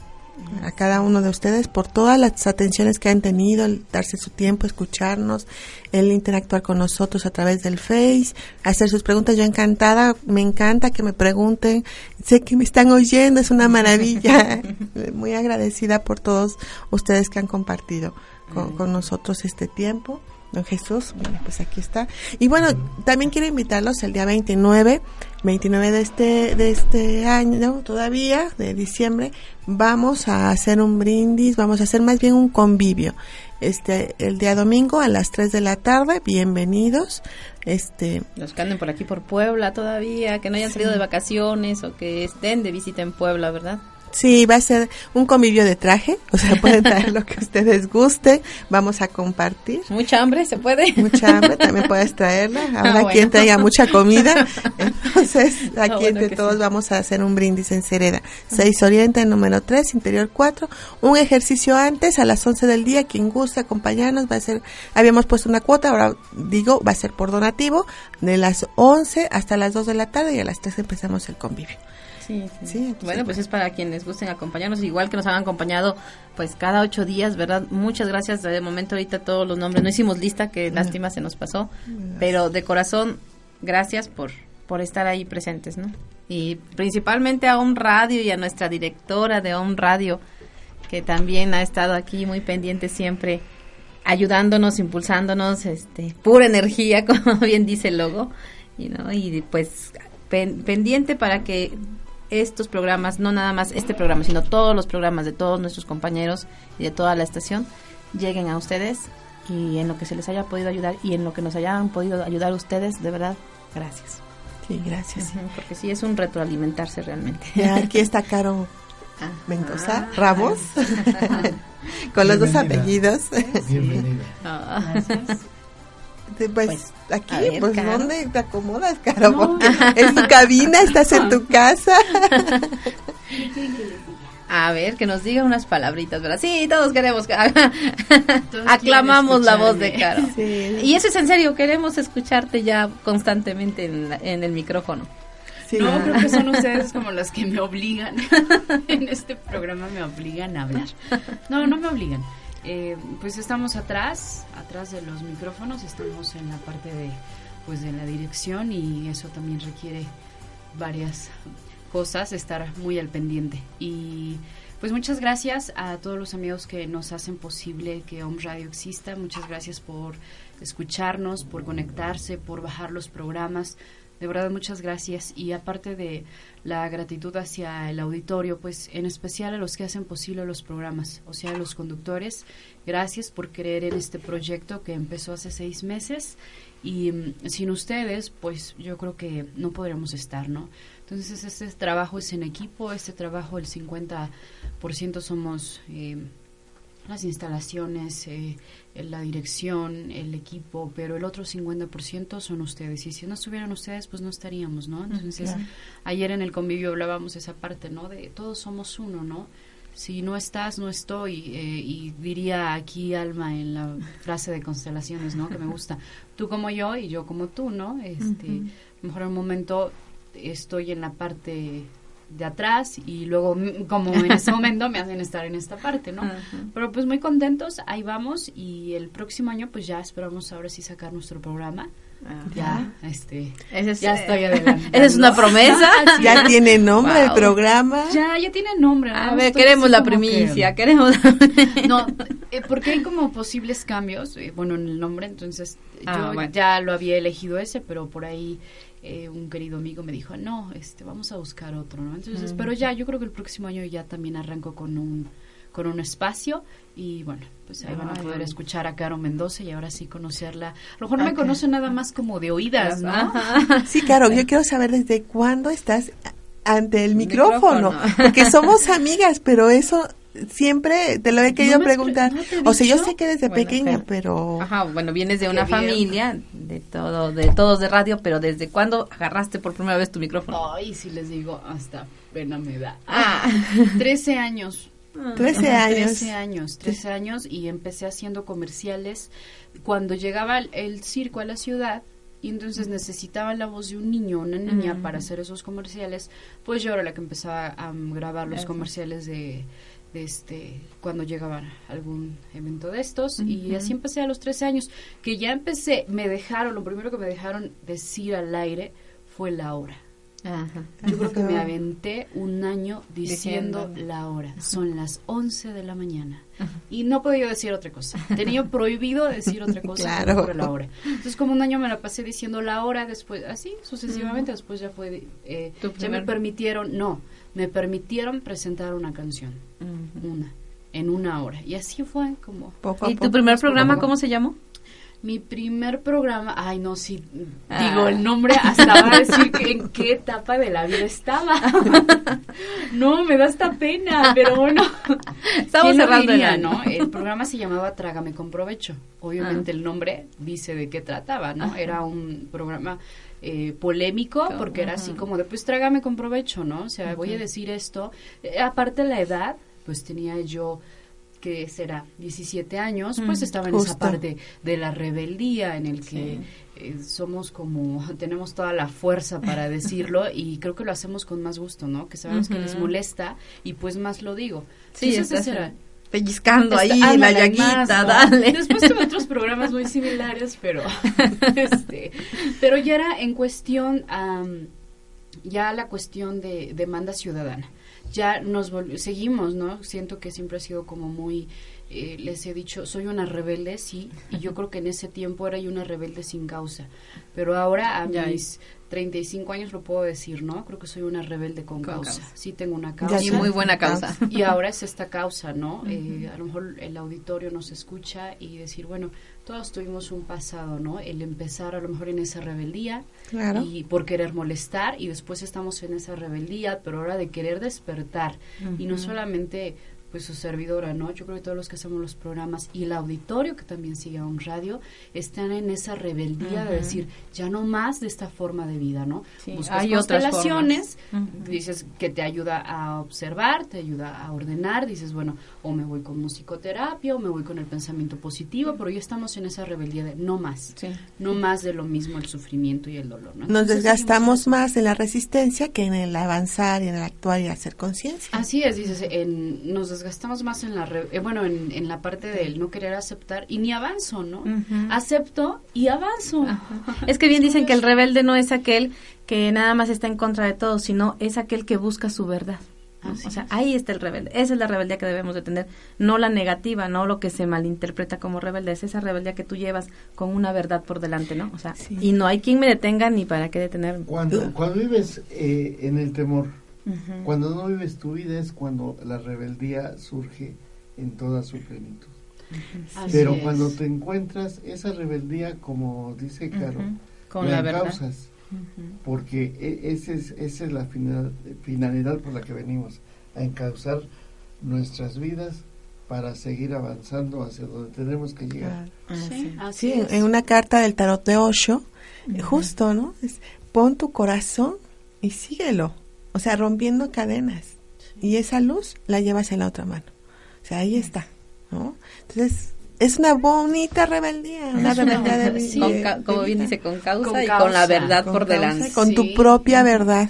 a cada uno de ustedes por todas las atenciones que han tenido, el darse su tiempo, escucharnos, el interactuar con nosotros a través del Face, hacer sus preguntas. Yo encantada, me encanta que me pregunten, sé que me están oyendo, es una maravilla. <laughs> Muy agradecida por todos ustedes que han compartido con, con nosotros este tiempo. Don Jesús, bueno, pues aquí está. Y bueno, también quiero invitarlos el día 29, 29 de este, de este año todavía, de diciembre, vamos a hacer un brindis, vamos a hacer más bien un convivio. Este, el día domingo a las 3 de la tarde, bienvenidos. Este, los que anden por aquí por Puebla todavía, que no hayan salido de vacaciones o que estén de visita en Puebla, ¿verdad? Sí, va a ser un convivio de traje, o sea, <laughs> pueden traer lo que ustedes gusten, vamos a compartir. Mucha hambre, ¿se puede? Mucha hambre, también puedes traerla, <laughs> ah, habrá quien traiga mucha comida, <laughs> entonces ah, aquí entre todos vamos a hacer un brindis en Cereda. 6 Oriente, número 3, interior 4, un ejercicio antes a las 11 del día, quien guste acompañarnos, va a ser, habíamos puesto una cuota, ahora digo, va a ser por donativo, de las 11 hasta las 2 de la tarde y a las 3 empezamos el convivio. Sí, bueno, pues es para quienes gusten acompañarnos, igual que nos han acompañado pues cada ocho días, ¿verdad? Muchas gracias. De momento ahorita todos los nombres, no hicimos lista, que lástima se nos pasó, pero de corazón, gracias por, por estar ahí presentes, ¿no? Y principalmente a un Radio y a nuestra directora de un Radio, que también ha estado aquí muy pendiente siempre ayudándonos, impulsándonos, este, pura energía, <laughs> como bien dice el logo, y, ¿no? y pues pendiente para que estos programas, no nada más este programa, sino todos los programas de todos nuestros compañeros y de toda la estación, lleguen a ustedes y en lo que se les haya podido ayudar y en lo que nos hayan podido ayudar ustedes, de verdad, gracias. Sí, gracias. porque sí es un retroalimentarse realmente. aquí está Caro Mendoza Ramos, <laughs> con los dos apellidos. Bienvenida. Gracias. Pues, pues, aquí, pues ¿dónde te acomodas, Caro? en tu cabina, estás en tu <laughs> casa. <laughs> A ver, que nos diga unas palabritas, ¿verdad? Sí, todos queremos. <laughs> Aclamamos la voz de Caro. Y eso es en serio, queremos escucharte ya constantemente en, en el micrófono. No, creo que son ustedes como las que me obligan. en este programa me obligan a hablar. No, no me obligan. Eh, pues estamos atrás, atrás de los micrófonos, estamos en la parte de, pues de la dirección y eso también requiere varias cosas, estar muy al pendiente. Y pues muchas gracias a todos los amigos que nos hacen posible que Home Radio exista. Muchas gracias por escucharnos, por conectarse, por bajar los programas. De verdad, muchas gracias. Y aparte de la gratitud hacia el auditorio, pues en especial a los que hacen posible los programas, o sea, a los conductores, gracias por creer en este proyecto que empezó hace seis meses. Y mm, sin ustedes, pues yo creo que no podríamos estar, ¿no? Entonces, este trabajo es en equipo, este trabajo el 50% somos eh, las instalaciones, eh, la dirección, el equipo, pero el otro 50% son ustedes. Y si no estuvieran ustedes, pues no estaríamos, ¿no? Entonces, ayer en el convivio hablábamos esa parte, ¿no? De todos somos uno, ¿no? Si no estás, no estoy. Eh, y diría aquí Alma en la frase de constelaciones, ¿no? Que me gusta. <laughs> Tú como yo y yo como tú, ¿no? Este, mejor en un momento estoy en la parte de atrás y luego como en ese <laughs> momento me hacen estar en esta parte, ¿no? Pero pues muy contentos, ahí vamos y el próximo año pues ya esperamos ahora sí sacar nuestro programa. Ya, este, ya estoy adelante. <laughs> Esa es una promesa. <laughs> ya tiene nombre el programa. Ya, ya tiene nombre. A ver, queremos la primicia, queremos. no, eh, porque hay como posibles cambios, eh, bueno, en el nombre, entonces ah, yo ya lo había elegido ese, pero por ahí eh, un querido amigo me dijo, no, este, vamos a buscar otro, ¿no? Entonces, pero ya, yo creo que el próximo año ya también arranco con un, con un espacio y bueno, pues ahí van a poder escuchar a Caro Mendoza y ahora sí conocerla. A lo mejor me conoce nada más como de oídas, ¿no? Sí, Caro, yo quiero saber desde cuándo estás ante el micrófono, porque somos amigas, pero eso siempre te lo he querido preguntar. o sea, yo sé que desde pequeña, pero... Ajá, bueno, vienes de una familia, de todo, de todos de radio, pero ¿desde cuándo agarraste por primera vez tu micrófono? Ay, si les digo, hasta pena me da. Ah, 13 años. 13 años. 13 años, 13 años y empecé haciendo comerciales. Cuando llegaba el circo a la ciudad, y entonces necesitaban la voz de un niño o una niña para hacer esos comerciales, pues yo era la que empezaba a grabar los comerciales de este cuando llegaba algún evento de estos y así empecé a los 13 años. Que ya empecé me dejaron lo primero que me dejaron decir al aire fue la hora. Yo creo que me aventé un año diciendo, la hora. Son las 11 de la mañana. Y no podía decir otra cosa. Tenía <laughs> prohibido decir otra cosa por la hora. Entonces como un año me la pasé diciendo la hora después así sucesivamente después ya fue eh, ya me permitieron no me permitieron presentar una canción, una, en una hora. Y así fue como... ¿Y tu primer programa cómo se llamó? Mi primer programa, ay no, sí, ah. digo el nombre hasta va a decir en qué etapa de la vida estaba. <laughs> no, me da esta pena, pero bueno. Estamos cerrando el ¿no? El programa se llamaba Trágame con provecho. Obviamente ah. el nombre dice de qué trataba, ¿no? Era un programa eh, polémico porque era así como de pues trágame con provecho, ¿no? O sea, voy a decir esto. Eh, aparte la edad, pues tenía yo que será 17 años, pues estaba en esa parte de la rebeldía en el que eh, somos como tenemos toda la fuerza para decirlo y creo que lo hacemos con más gusto, ¿no? Que sabemos que les molesta y pues más lo digo. Sí, Entonces, ese pellizcando ahí la llaguita, dale. Después tuve otros <laughs> programas muy similares, pero <laughs> este, pero ya era en cuestión ya la cuestión de demanda ciudadana. Ya nos seguimos, ¿no? Siento que siempre ha sido como muy eh, les he dicho, soy una rebelde, sí, y yo creo que en ese tiempo era yo una rebelde sin causa, pero ahora a mis 35 años lo puedo decir, ¿no? Creo que soy una rebelde con, causa. Sí tengo una causa. Y muy buena causa. Y ahora es esta causa, ¿no? Eh, a lo mejor el auditorio nos escucha y decir, bueno, todos tuvimos un pasado, ¿no? El empezar a lo mejor en esa rebeldía y por querer molestar y después estamos en esa rebeldía, pero ahora de querer despertar y no solamente pues su servidora, ¿no? Yo creo que todos los que hacemos los programas y el auditorio que también sigue a un radio están en esa rebeldía de decir, ya no más de esta forma de vida, ¿no? Buscas hay constelaciones, dices que te ayuda a observar, te ayuda a ordenar, dices, bueno, o me voy con musicoterapia o me voy con el pensamiento positivo, pero ya estamos en esa rebeldía de no más, no más de lo mismo el sufrimiento y el dolor, ¿no? Nos desgastamos más en la resistencia que en el avanzar y en el actuar y hacer conciencia. Así es, dices, en, nos gastamos más en la, eh, bueno, en, la parte del no querer aceptar y ni avanzo, ¿no? Acepto y avanzo. <laughs> Es que bien dicen que el rebelde no es aquel que nada más está en contra de todo, sino es aquel que busca su verdad. o sea, ahí está el rebelde. Esa es la rebeldía que debemos de tener, no la negativa, no lo que se malinterpreta como rebelde, es esa rebeldía que tú llevas con una verdad por delante, ¿no? O sea, y no hay quien me detenga ni para qué detenerme. Cuando, cuando vives eh, en el temor, cuando no vives tu vida es cuando la rebeldía surge en toda su plenitud. Pero cuando te encuentras esa rebeldía, como dice Caro, con la, causas, porque e, ese es, esa es la finalidad por la que venimos, a encauzar nuestras vidas para seguir avanzando hacia donde tenemos que llegar. Sí, en una carta del tarot de Osho, justo, ¿no? pon tu corazón y síguelo. O sea, rompiendo cadenas. Y esa luz la llevas en la otra mano. O sea, ahí está, ¿no? Entonces, es una bonita rebeldía, una rebeldía de, como bien dice, con causa y con la verdad por delante. Con tu propia verdad,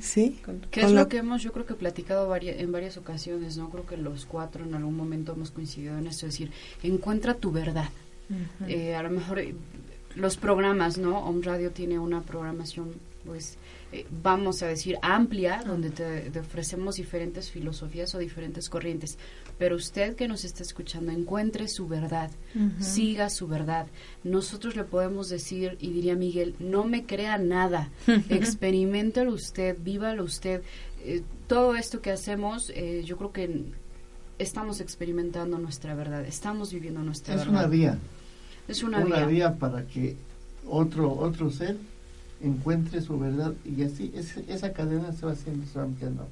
¿sí? Que es lo, que hemos, yo creo que platicado en varias ocasiones, ¿no? Creo que los cuatro en algún momento hemos coincidido en esto, es decir, encuentra tu verdad. Eh, a lo mejor eh, los programas, ¿no? Home Radio tiene una programación, pues, eh, vamos a decir, amplia, donde te, ofrecemos diferentes filosofías o diferentes corrientes. Pero usted que nos está escuchando, encuentre su verdad, siga su verdad. Nosotros le podemos decir, y diría Miguel, no me crea nada, <laughs> experimentelo usted, vívalo usted. Eh, todo esto que hacemos, eh, yo creo que estamos experimentando nuestra verdad, estamos viviendo nuestra verdad. Es una vía. Es una, una vía para que otro, otro ser encuentre su verdad y así esa cadena se va haciendo, se va ampliando.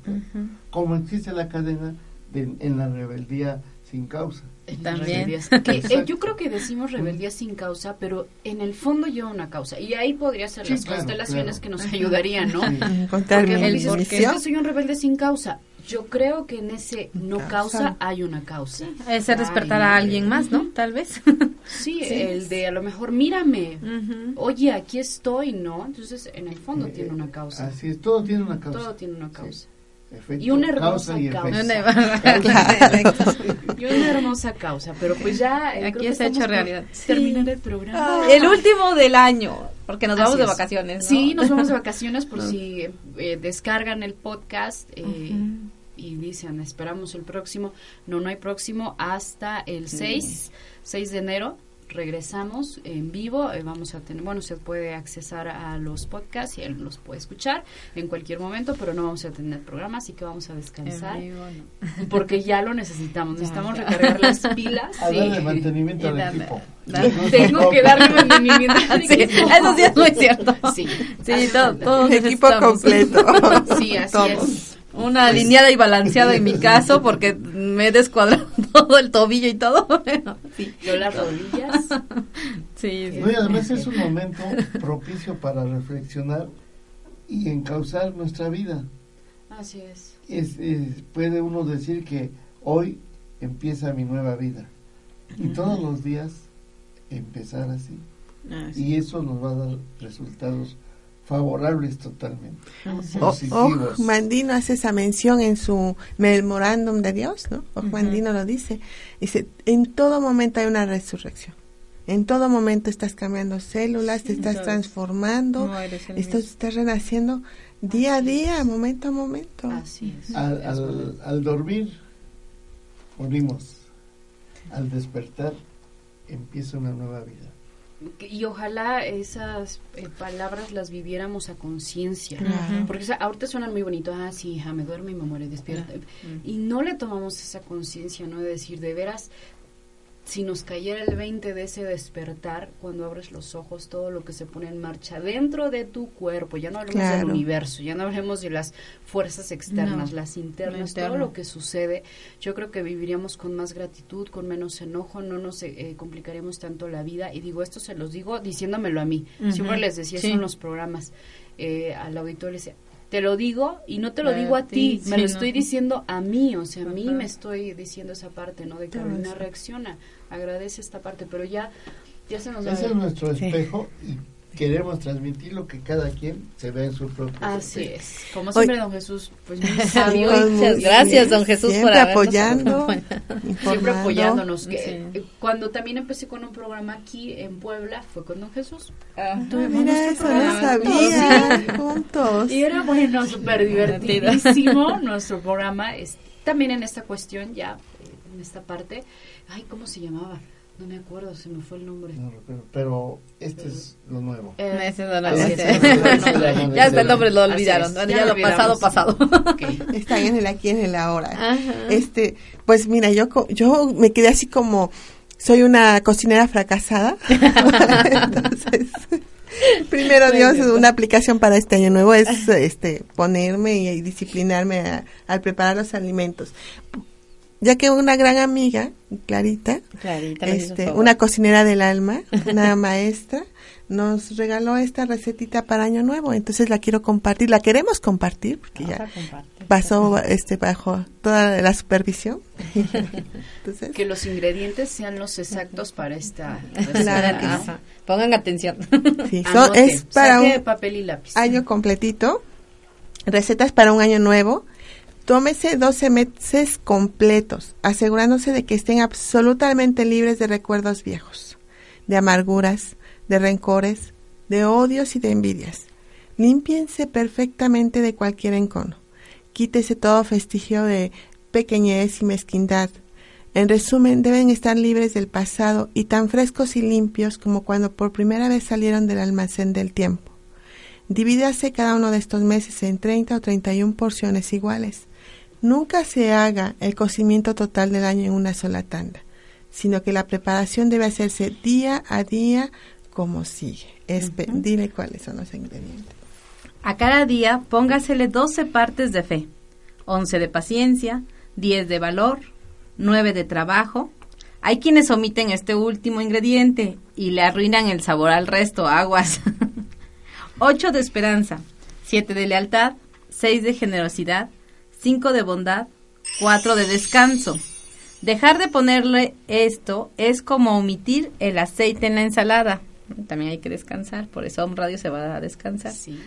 Como existe la cadena de, en la rebeldía sin causa. También. <laughs> Que, eh, yo creo que decimos rebeldía sin causa, pero en el fondo lleva una causa. Y ahí podría ser las constelaciones que nos ayudarían, ¿no? Porque me dices, que soy un rebelde sin causa. Yo creo que en ese no causa hay una causa. Es despertar a alguien más, ¿no? Tal vez. <laughs> Sí, el de a lo mejor mírame, oye, aquí estoy, ¿no? Entonces, en el fondo tiene una causa. Así es, todo tiene una causa. Todo tiene una causa. y una hermosa causa. <laughs> y una hermosa causa, pero pues ya eh, aquí es hecho realidad. Terminar el programa. Ah. el último del año, porque nos vamos de vacaciones. ¿no? Sí, nos vamos de vacaciones por <laughs> si eh, descargan el podcast. Eh, y dicen, esperamos el próximo. No, no hay próximo hasta el 6, 6 de enero. Regresamos en vivo, eh, vamos a tener, bueno, usted puede accesar a los podcasts y él los puede escuchar en cualquier momento, pero no vamos a tener programa, así que vamos a descansar. Porque ya lo necesitamos, necesitamos recargar las pilas. <laughs> A darle mantenimiento al equipo. tengo que darle mantenimiento al equipo. Eso sí es muy cierto. Sí, sí todo, todo equipo completo. Sí, así es una alineada y balanceada en mi caso porque me he descuadrado <laughs> todo el tobillo y todo. sí. Yo las rodillas. <laughs> sí, sí. además es un momento propicio para reflexionar y encauzar nuestra vida. Así es. Es, Puede uno decir que hoy empieza mi nueva vida y todos los días empezar así. Y eso nos va a dar resultados favorables totalmente. Oh, Mandino hace esa mención en su memorándum de Dios, ¿no? Mandino lo dice. Dice, en todo momento hay una resurrección. En todo momento estás cambiando células, te estás transformando, estás, renaciendo día a día, momento a momento. Así Al, al, dormir, morimos. al despertar empieza una nueva vida. Y ojalá esas eh, palabras las viviéramos a conciencia. Porque ahorita suenan muy bonito. Ah, sí, hija, me duermo y me muere, despierta. Y no le tomamos esa conciencia, ¿no? De decir, de veras, si nos cayera el 20 de ese despertar, cuando abres los ojos, todo lo que se pone en marcha dentro de tu cuerpo, ya no hablemos del universo, ya no hablemos de las fuerzas externas, las internas, todo lo que sucede, yo creo que viviríamos con más gratitud, con menos enojo, no nos eh, complicaríamos tanto la vida. Y digo, esto se los digo diciéndomelo a mí. Siempre les decía eso en los programas. Eh, al auditor le decía, te lo digo y no te lo digo a ti, me lo estoy diciendo a mí, o sea, a mí me estoy diciendo esa parte, ¿no? De que Carolina reacciona, agradece esta parte, pero ya, ya se nos Ese es nuestro espejo y queremos transmitir lo que cada quien se ve en su propio Así es. Como siempre, don Jesús, pues muy sabio. <laughs> Muchas gracias, don Jesús, por apoyando. siempre apoyándonos. Que, Cuando también empecé con un programa aquí en Puebla, fue con don Jesús. Ah, mira, eso no sabía. <laughs> Juntos. Y era bueno, súper divertidísimo nuestro programa. Es, también en esta cuestión, ya, en esta parte. Ay, ¿cómo se llamaba? No me acuerdo, se me fue el nombre. No recuerdo, pero este es lo nuevo. Eh, ese no lo <laughs> ya el nombre lo olvidaron, ya, lo pasado, pasado. <laughs> Está en el aquí, en el ahora. Este, pues mira, yo, yo me quedé así como, soy una cocinera fracasada. <laughs> Entonces, primero Dios, una aplicación para este año nuevo es este ponerme y, disciplinarme al preparar los alimentos ya que una gran amiga, Clarita, este, una cocinera del alma, <laughs> una maestra, nos regaló esta recetita para Año Nuevo, entonces la quiero compartir, la queremos compartir porque ya pasó <laughs> este bajo toda la supervisión. <laughs> que los ingredientes sean los exactos para esta receta. Pongan atención. Sí, es para un papel y lápiz. año completito, recetas para un año nuevo Tómese 12 meses completos, asegurándose de que estén absolutamente libres de recuerdos viejos, de amarguras, de rencores, de odios y de envidias. Límpiense perfectamente de cualquier encono. Quítese todo vestigio de pequeñez y mezquindad. En resumen, deben estar libres del pasado y tan frescos y limpios como cuando por primera vez salieron del almacén del tiempo. Divídase cada uno de estos meses en 30 o 31 porciones iguales Nunca se haga el cocimiento total del año en una sola tanda, sino que la preparación debe hacerse día a día como sigue. Dime cuáles son los ingredientes. A cada día póngasele 12 partes de fe, 11 de paciencia, 10 de valor, 9 de trabajo. Hay quienes omiten este último ingrediente y le arruinan el sabor al resto, aguas. <laughs> 8 de esperanza, 7 de lealtad, 6 de generosidad, 5 de bondad, 4 de descanso. Dejar de ponerle esto es como omitir el aceite en la ensalada. También hay que descansar, por eso un radio se va a descansar. Sí.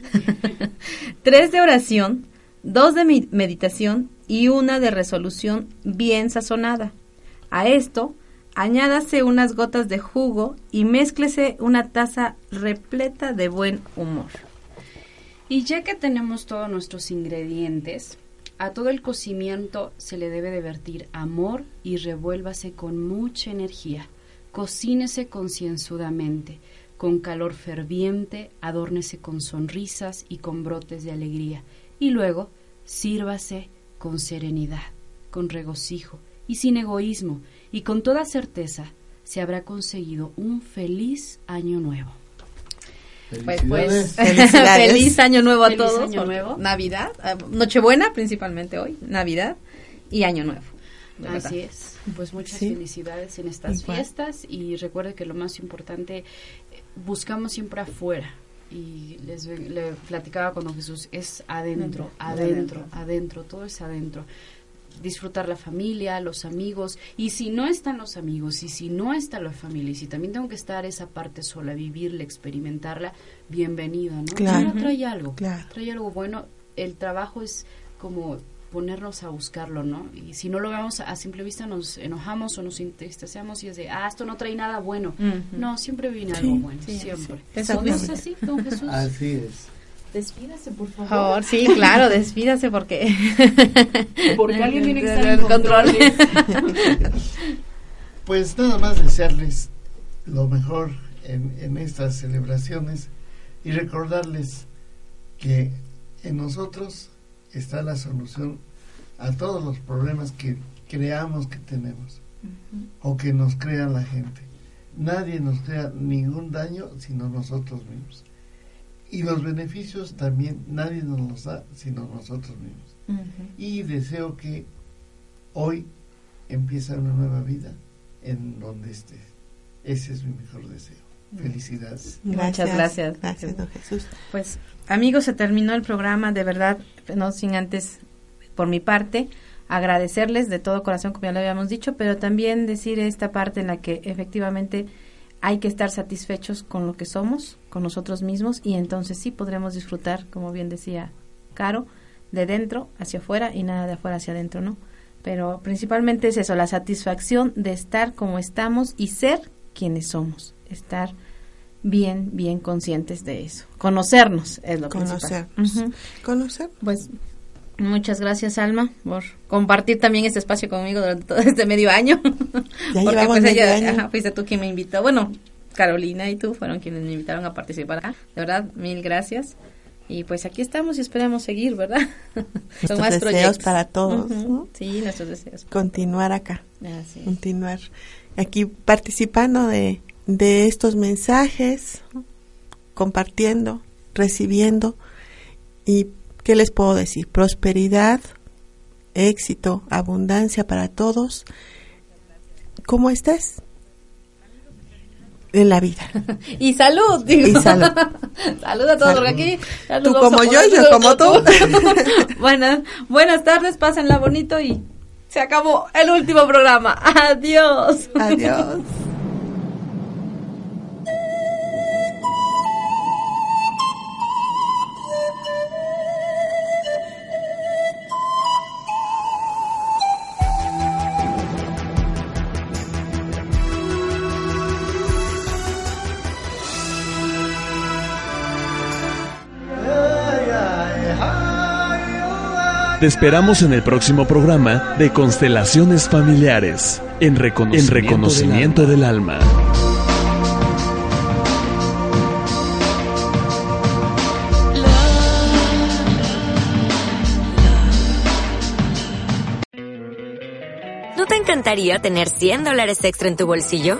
<laughs> Tres de oración, dos de meditación y una de resolución bien sazonada. A esto, añádase unas gotas de jugo y mézclese una taza repleta de buen humor. Y ya que tenemos todos nuestros ingredientes, a todo el cocimiento se le debe de vertir amor y revuélvase con mucha energía. Cocínese concienzudamente, con calor ferviente, adórnese con sonrisas y con brotes de alegría. Y luego, sírvase con serenidad, con regocijo y sin egoísmo, y con toda certeza se habrá conseguido un feliz año nuevo. Pues, pues <laughs> feliz año nuevo a todos. Navidad, ah, Nochebuena principalmente hoy, Navidad y Año Nuevo. Así es. Pues muchas felicidades en estas fiestas y recuerde que lo más importante, buscamos siempre afuera. Y les le platicaba cuando Jesús es adentro, adentro, adentro, todo es adentro disfrutar la familia, los amigos, y si no están los amigos, y si no está la familia, y si también tengo que estar esa parte sola, vivirla, experimentarla, bienvenida, ¿no? Claro. trae algo, trae algo bueno, el trabajo es como ponernos a buscarlo, ¿no? Y si no lo vemos a simple vista nos enojamos o nos entristecemos y es de, ah, esto no trae nada bueno. No, siempre viene algo bueno, siempre. ¿Es así, don Jesús? Así es. Despídase, por favor. sí, claro, despídase porque... <laughs> porque alguien tiene que estar en control. <laughs> Pues nada más desearles lo mejor en, en estas celebraciones y recordarles que en nosotros está la solución a todos los problemas que creamos que tenemos o que nos crea la gente. Nadie nos crea ningún daño sino nosotros mismos. Y los beneficios también nadie nos los da sino nosotros mismos. Y deseo que hoy empiece una nueva vida en donde esté. Ese es mi mejor deseo. Felicidades. Muchas gracias. Gracias, don Jesús. Pues amigos, se terminó el programa, de verdad, no sin antes, por mi parte, agradecerles de todo corazón, como ya lo habíamos dicho, pero también decir esta parte en la que efectivamente hay que estar satisfechos con lo que somos, con nosotros mismos, y entonces sí podremos disfrutar, como bien decía Caro, de dentro hacia afuera y nada de afuera hacia adentro, ¿no? Pero principalmente es eso, la satisfacción de estar como estamos y ser quienes somos, estar bien, bien conscientes de eso. Conocernos es lo Conocer. principal. Ujú. Conocer. Pues muchas gracias Alma por compartir también este espacio conmigo durante todo este medio año. <laughs> Ya Porque pues medio ella, año. ajá, fuiste tú quien me invitó. Bueno, Carolina y tú fueron quienes me invitaron a participar. acá. De verdad, mil gracias. Y pues aquí estamos y esperamos seguir, ¿verdad? <laughs> Nuestros deseos para todos. Sí, nuestros deseos. Continuar acá. Así. Continuar aquí participando de, de estos mensajes, compartiendo, recibiendo. ¿Y qué les puedo decir? Prosperidad, éxito, abundancia para todos. ¿Cómo estés? En la vida. <laughs> Y salud, digo. Y salud. <laughs> salud a todos, Salud. aquí Tú como yo, yo como tú. <laughs> buenas, buenas tardes, pásenla bonito y se acabó el último programa. Adiós. Adiós. Te esperamos en el próximo programa de Constelaciones Familiares, en reconocimiento, en reconocimiento del alma. ¿No te encantaría tener 100 dólares extra en tu bolsillo?